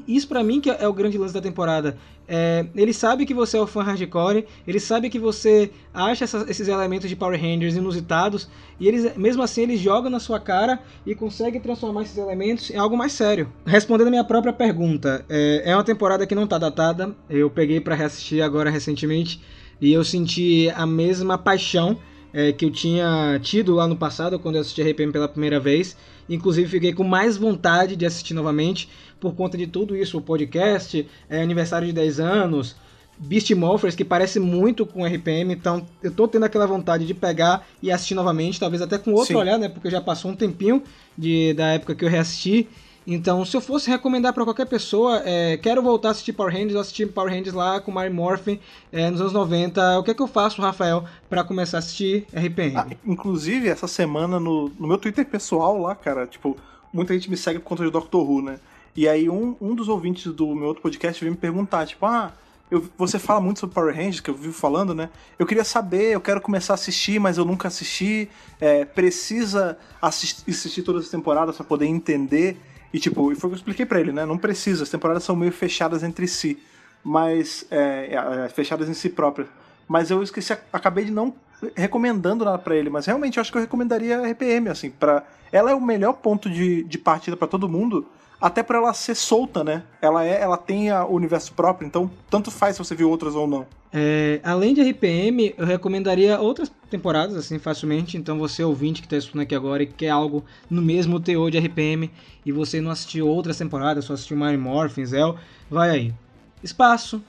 isso para mim que é o grande lance da temporada. É, ele sabe que você é o fã hardcore, ele sabe que você acha essa, esses elementos de Power Rangers inusitados, e eles, mesmo assim ele joga na sua cara e consegue transformar esses elementos em algo mais sério. Respondendo a minha própria pergunta, é, é uma temporada que não tá datada, eu peguei para reassistir agora recentemente, e eu senti a mesma paixão é, que eu tinha tido lá no passado, quando eu assisti a RPM pela primeira vez. Inclusive, fiquei com mais vontade de assistir novamente por conta de tudo isso: o podcast, é, aniversário de 10 anos, Beast Morphers, que parece muito com RPM. Então, eu tô tendo aquela vontade de pegar e assistir novamente, talvez até com outro Sim. olhar, né? Porque já passou um tempinho de, da época que eu reassisti. Então, se eu fosse recomendar para qualquer pessoa, é, quero voltar a assistir Power Rangers, eu assisti Power Rangers lá com Mary Morphin é, nos anos 90. O que é que eu faço, Rafael, para começar a assistir RPM? Ah, inclusive, essa semana no, no meu Twitter pessoal lá, cara, tipo, muita gente me segue por conta de Doctor Who, né? E aí um, um dos ouvintes do meu outro podcast veio me perguntar, tipo, ah, eu, você fala muito sobre Power Rangers, que eu vivo falando, né? Eu queria saber, eu quero começar a assistir, mas eu nunca assisti. É, precisa assistir, assistir todas as temporadas para poder entender. E tipo, e foi o que eu expliquei pra ele, né? Não precisa, as temporadas são meio fechadas entre si, mas. É, é, fechadas em si próprias. Mas eu esqueci, acabei de não recomendando nada para ele, mas realmente eu acho que eu recomendaria a RPM, assim, para ela é o melhor ponto de, de partida para todo mundo, até para ela ser solta, né? Ela é, ela tem o universo próprio, então tanto faz se você viu outras ou não. É, além de RPM, eu recomendaria outras temporadas, assim, facilmente. Então, você ouvinte que está escutando aqui agora e quer algo no mesmo teor de RPM e você não assistiu outras temporadas, só assistiu Mario Morphin, Zell, vai aí. Espaço,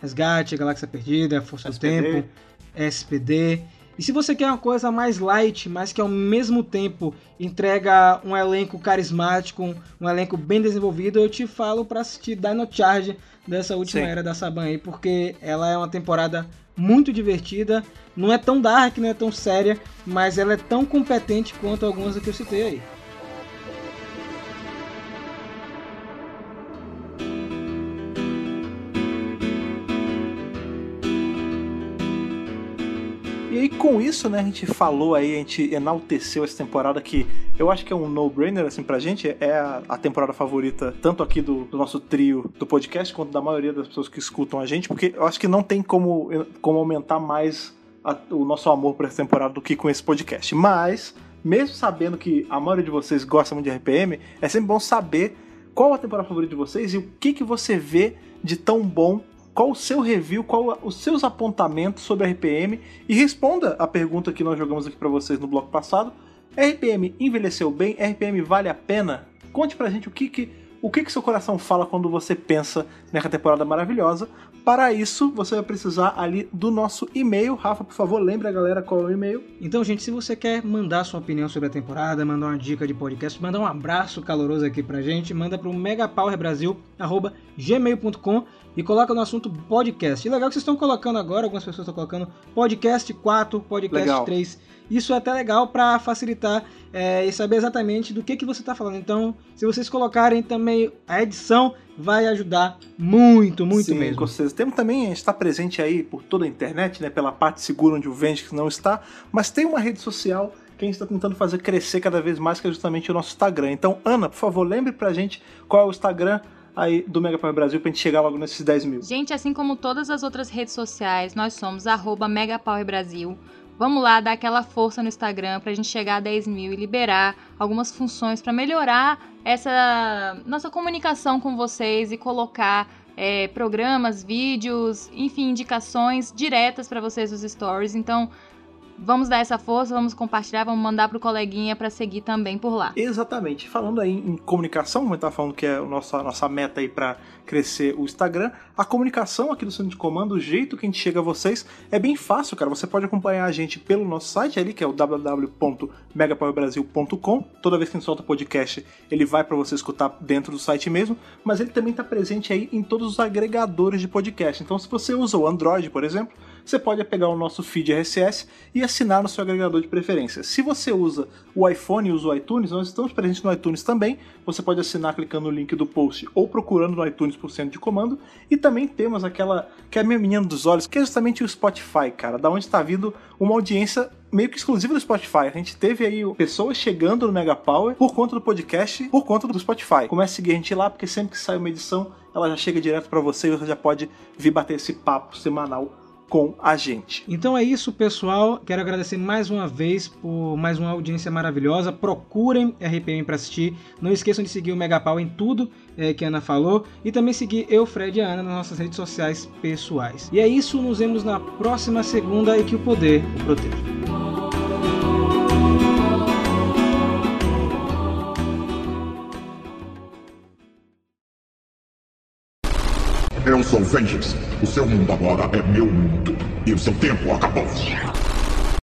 Resgate, Galáxia Perdida, Força SPD. do Tempo, SPD. E se você quer uma coisa mais light, mas que ao mesmo tempo entrega um elenco carismático, um elenco bem desenvolvido, eu te falo para assistir Dino Charge dessa última Sim. era da Saban aí, porque ela é uma temporada muito divertida, não é tão dark, não é tão séria, mas ela é tão competente quanto algumas que eu citei aí. Com isso, né, a gente falou aí, a gente enalteceu essa temporada que eu acho que é um no-brainer, assim, pra gente. É a, a, temporada favorita, tanto aqui do, do, nosso trio do podcast, quanto da maioria das pessoas que escutam a gente, porque eu acho que não tem como, como aumentar mais a, o nosso amor por essa temporada do que com esse podcast. Mas, mesmo sabendo que a maioria de vocês gosta muito de RPM, é sempre bom saber qual a temporada favorita de vocês e o que, que você vê de tão bom qual o seu review, qual os seus apontamentos sobre RPM e responda a pergunta que nós jogamos aqui para vocês no bloco passado. RPM envelheceu bem? RPM vale a pena? Conte pra gente o que que o que, que seu coração fala quando você pensa nessa temporada maravilhosa. Para isso, você vai precisar ali do nosso e-mail. Rafa, por favor, lembre a galera qual é o e-mail. Então, gente, se você quer mandar sua opinião sobre a temporada, mandar uma dica de podcast, mandar um abraço caloroso aqui pra gente, manda para o megapowerbrasil.com gmail.com e coloca no assunto podcast. E legal que vocês estão colocando agora, algumas pessoas estão colocando podcast 4, podcast legal. 3. Isso é até legal para facilitar é, e saber exatamente do que, que você está falando. Então, se vocês colocarem também a edição, vai ajudar muito, muito Sim, mesmo. Com certeza. Temos também, a gente está presente aí por toda a internet, né, pela parte segura onde o Vende não está, mas tem uma rede social que a gente está tentando fazer crescer cada vez mais, que é justamente o nosso Instagram. Então, Ana, por favor, lembre pra gente qual é o Instagram aí do Mega Power Brasil pra gente chegar logo nesses 10 mil. Gente, assim como todas as outras redes sociais, nós somos arroba Mega Power Brasil. Vamos lá dar aquela força no Instagram pra gente chegar a 10 mil e liberar algumas funções para melhorar essa nossa comunicação com vocês e colocar é, programas, vídeos, enfim, indicações diretas para vocês nos stories. Então, Vamos dar essa força, vamos compartilhar, vamos mandar pro coleguinha para seguir também por lá. Exatamente. Falando aí em comunicação, como eu tava falando que é a nossa, nossa meta aí para crescer o Instagram, a comunicação aqui do centro de comando, o jeito que a gente chega a vocês é bem fácil, cara. Você pode acompanhar a gente pelo nosso site ali, que é o www.megapowerbrasil.com. Toda vez que a gente solta podcast, ele vai para você escutar dentro do site mesmo, mas ele também está presente aí em todos os agregadores de podcast. Então, se você usa o Android, por exemplo, você pode pegar o nosso feed RSS e assinar no seu agregador de preferência. Se você usa o iPhone e usa o iTunes, nós estamos presentes no iTunes também. Você pode assinar clicando no link do post ou procurando no iTunes por cento de comando. E também temos aquela que é a minha menina dos olhos, que é justamente o Spotify, cara, da onde está vindo uma audiência meio que exclusiva do Spotify. A gente teve aí pessoas chegando no Mega Power por conta do podcast, por conta do Spotify. Comece a seguir a gente lá, porque sempre que sai uma edição, ela já chega direto para você e você já pode vir bater esse papo semanal com a gente. Então é isso, pessoal. Quero agradecer mais uma vez por mais uma audiência maravilhosa. Procurem RPM para assistir. Não esqueçam de seguir o Megapau em tudo é, que a Ana falou e também seguir eu, Fred e a Ana nas nossas redes sociais pessoais. E é isso, nos vemos na próxima segunda e que o poder o proteja. Sou Vengeance. O seu mundo agora é meu mundo. E o seu tempo acabou.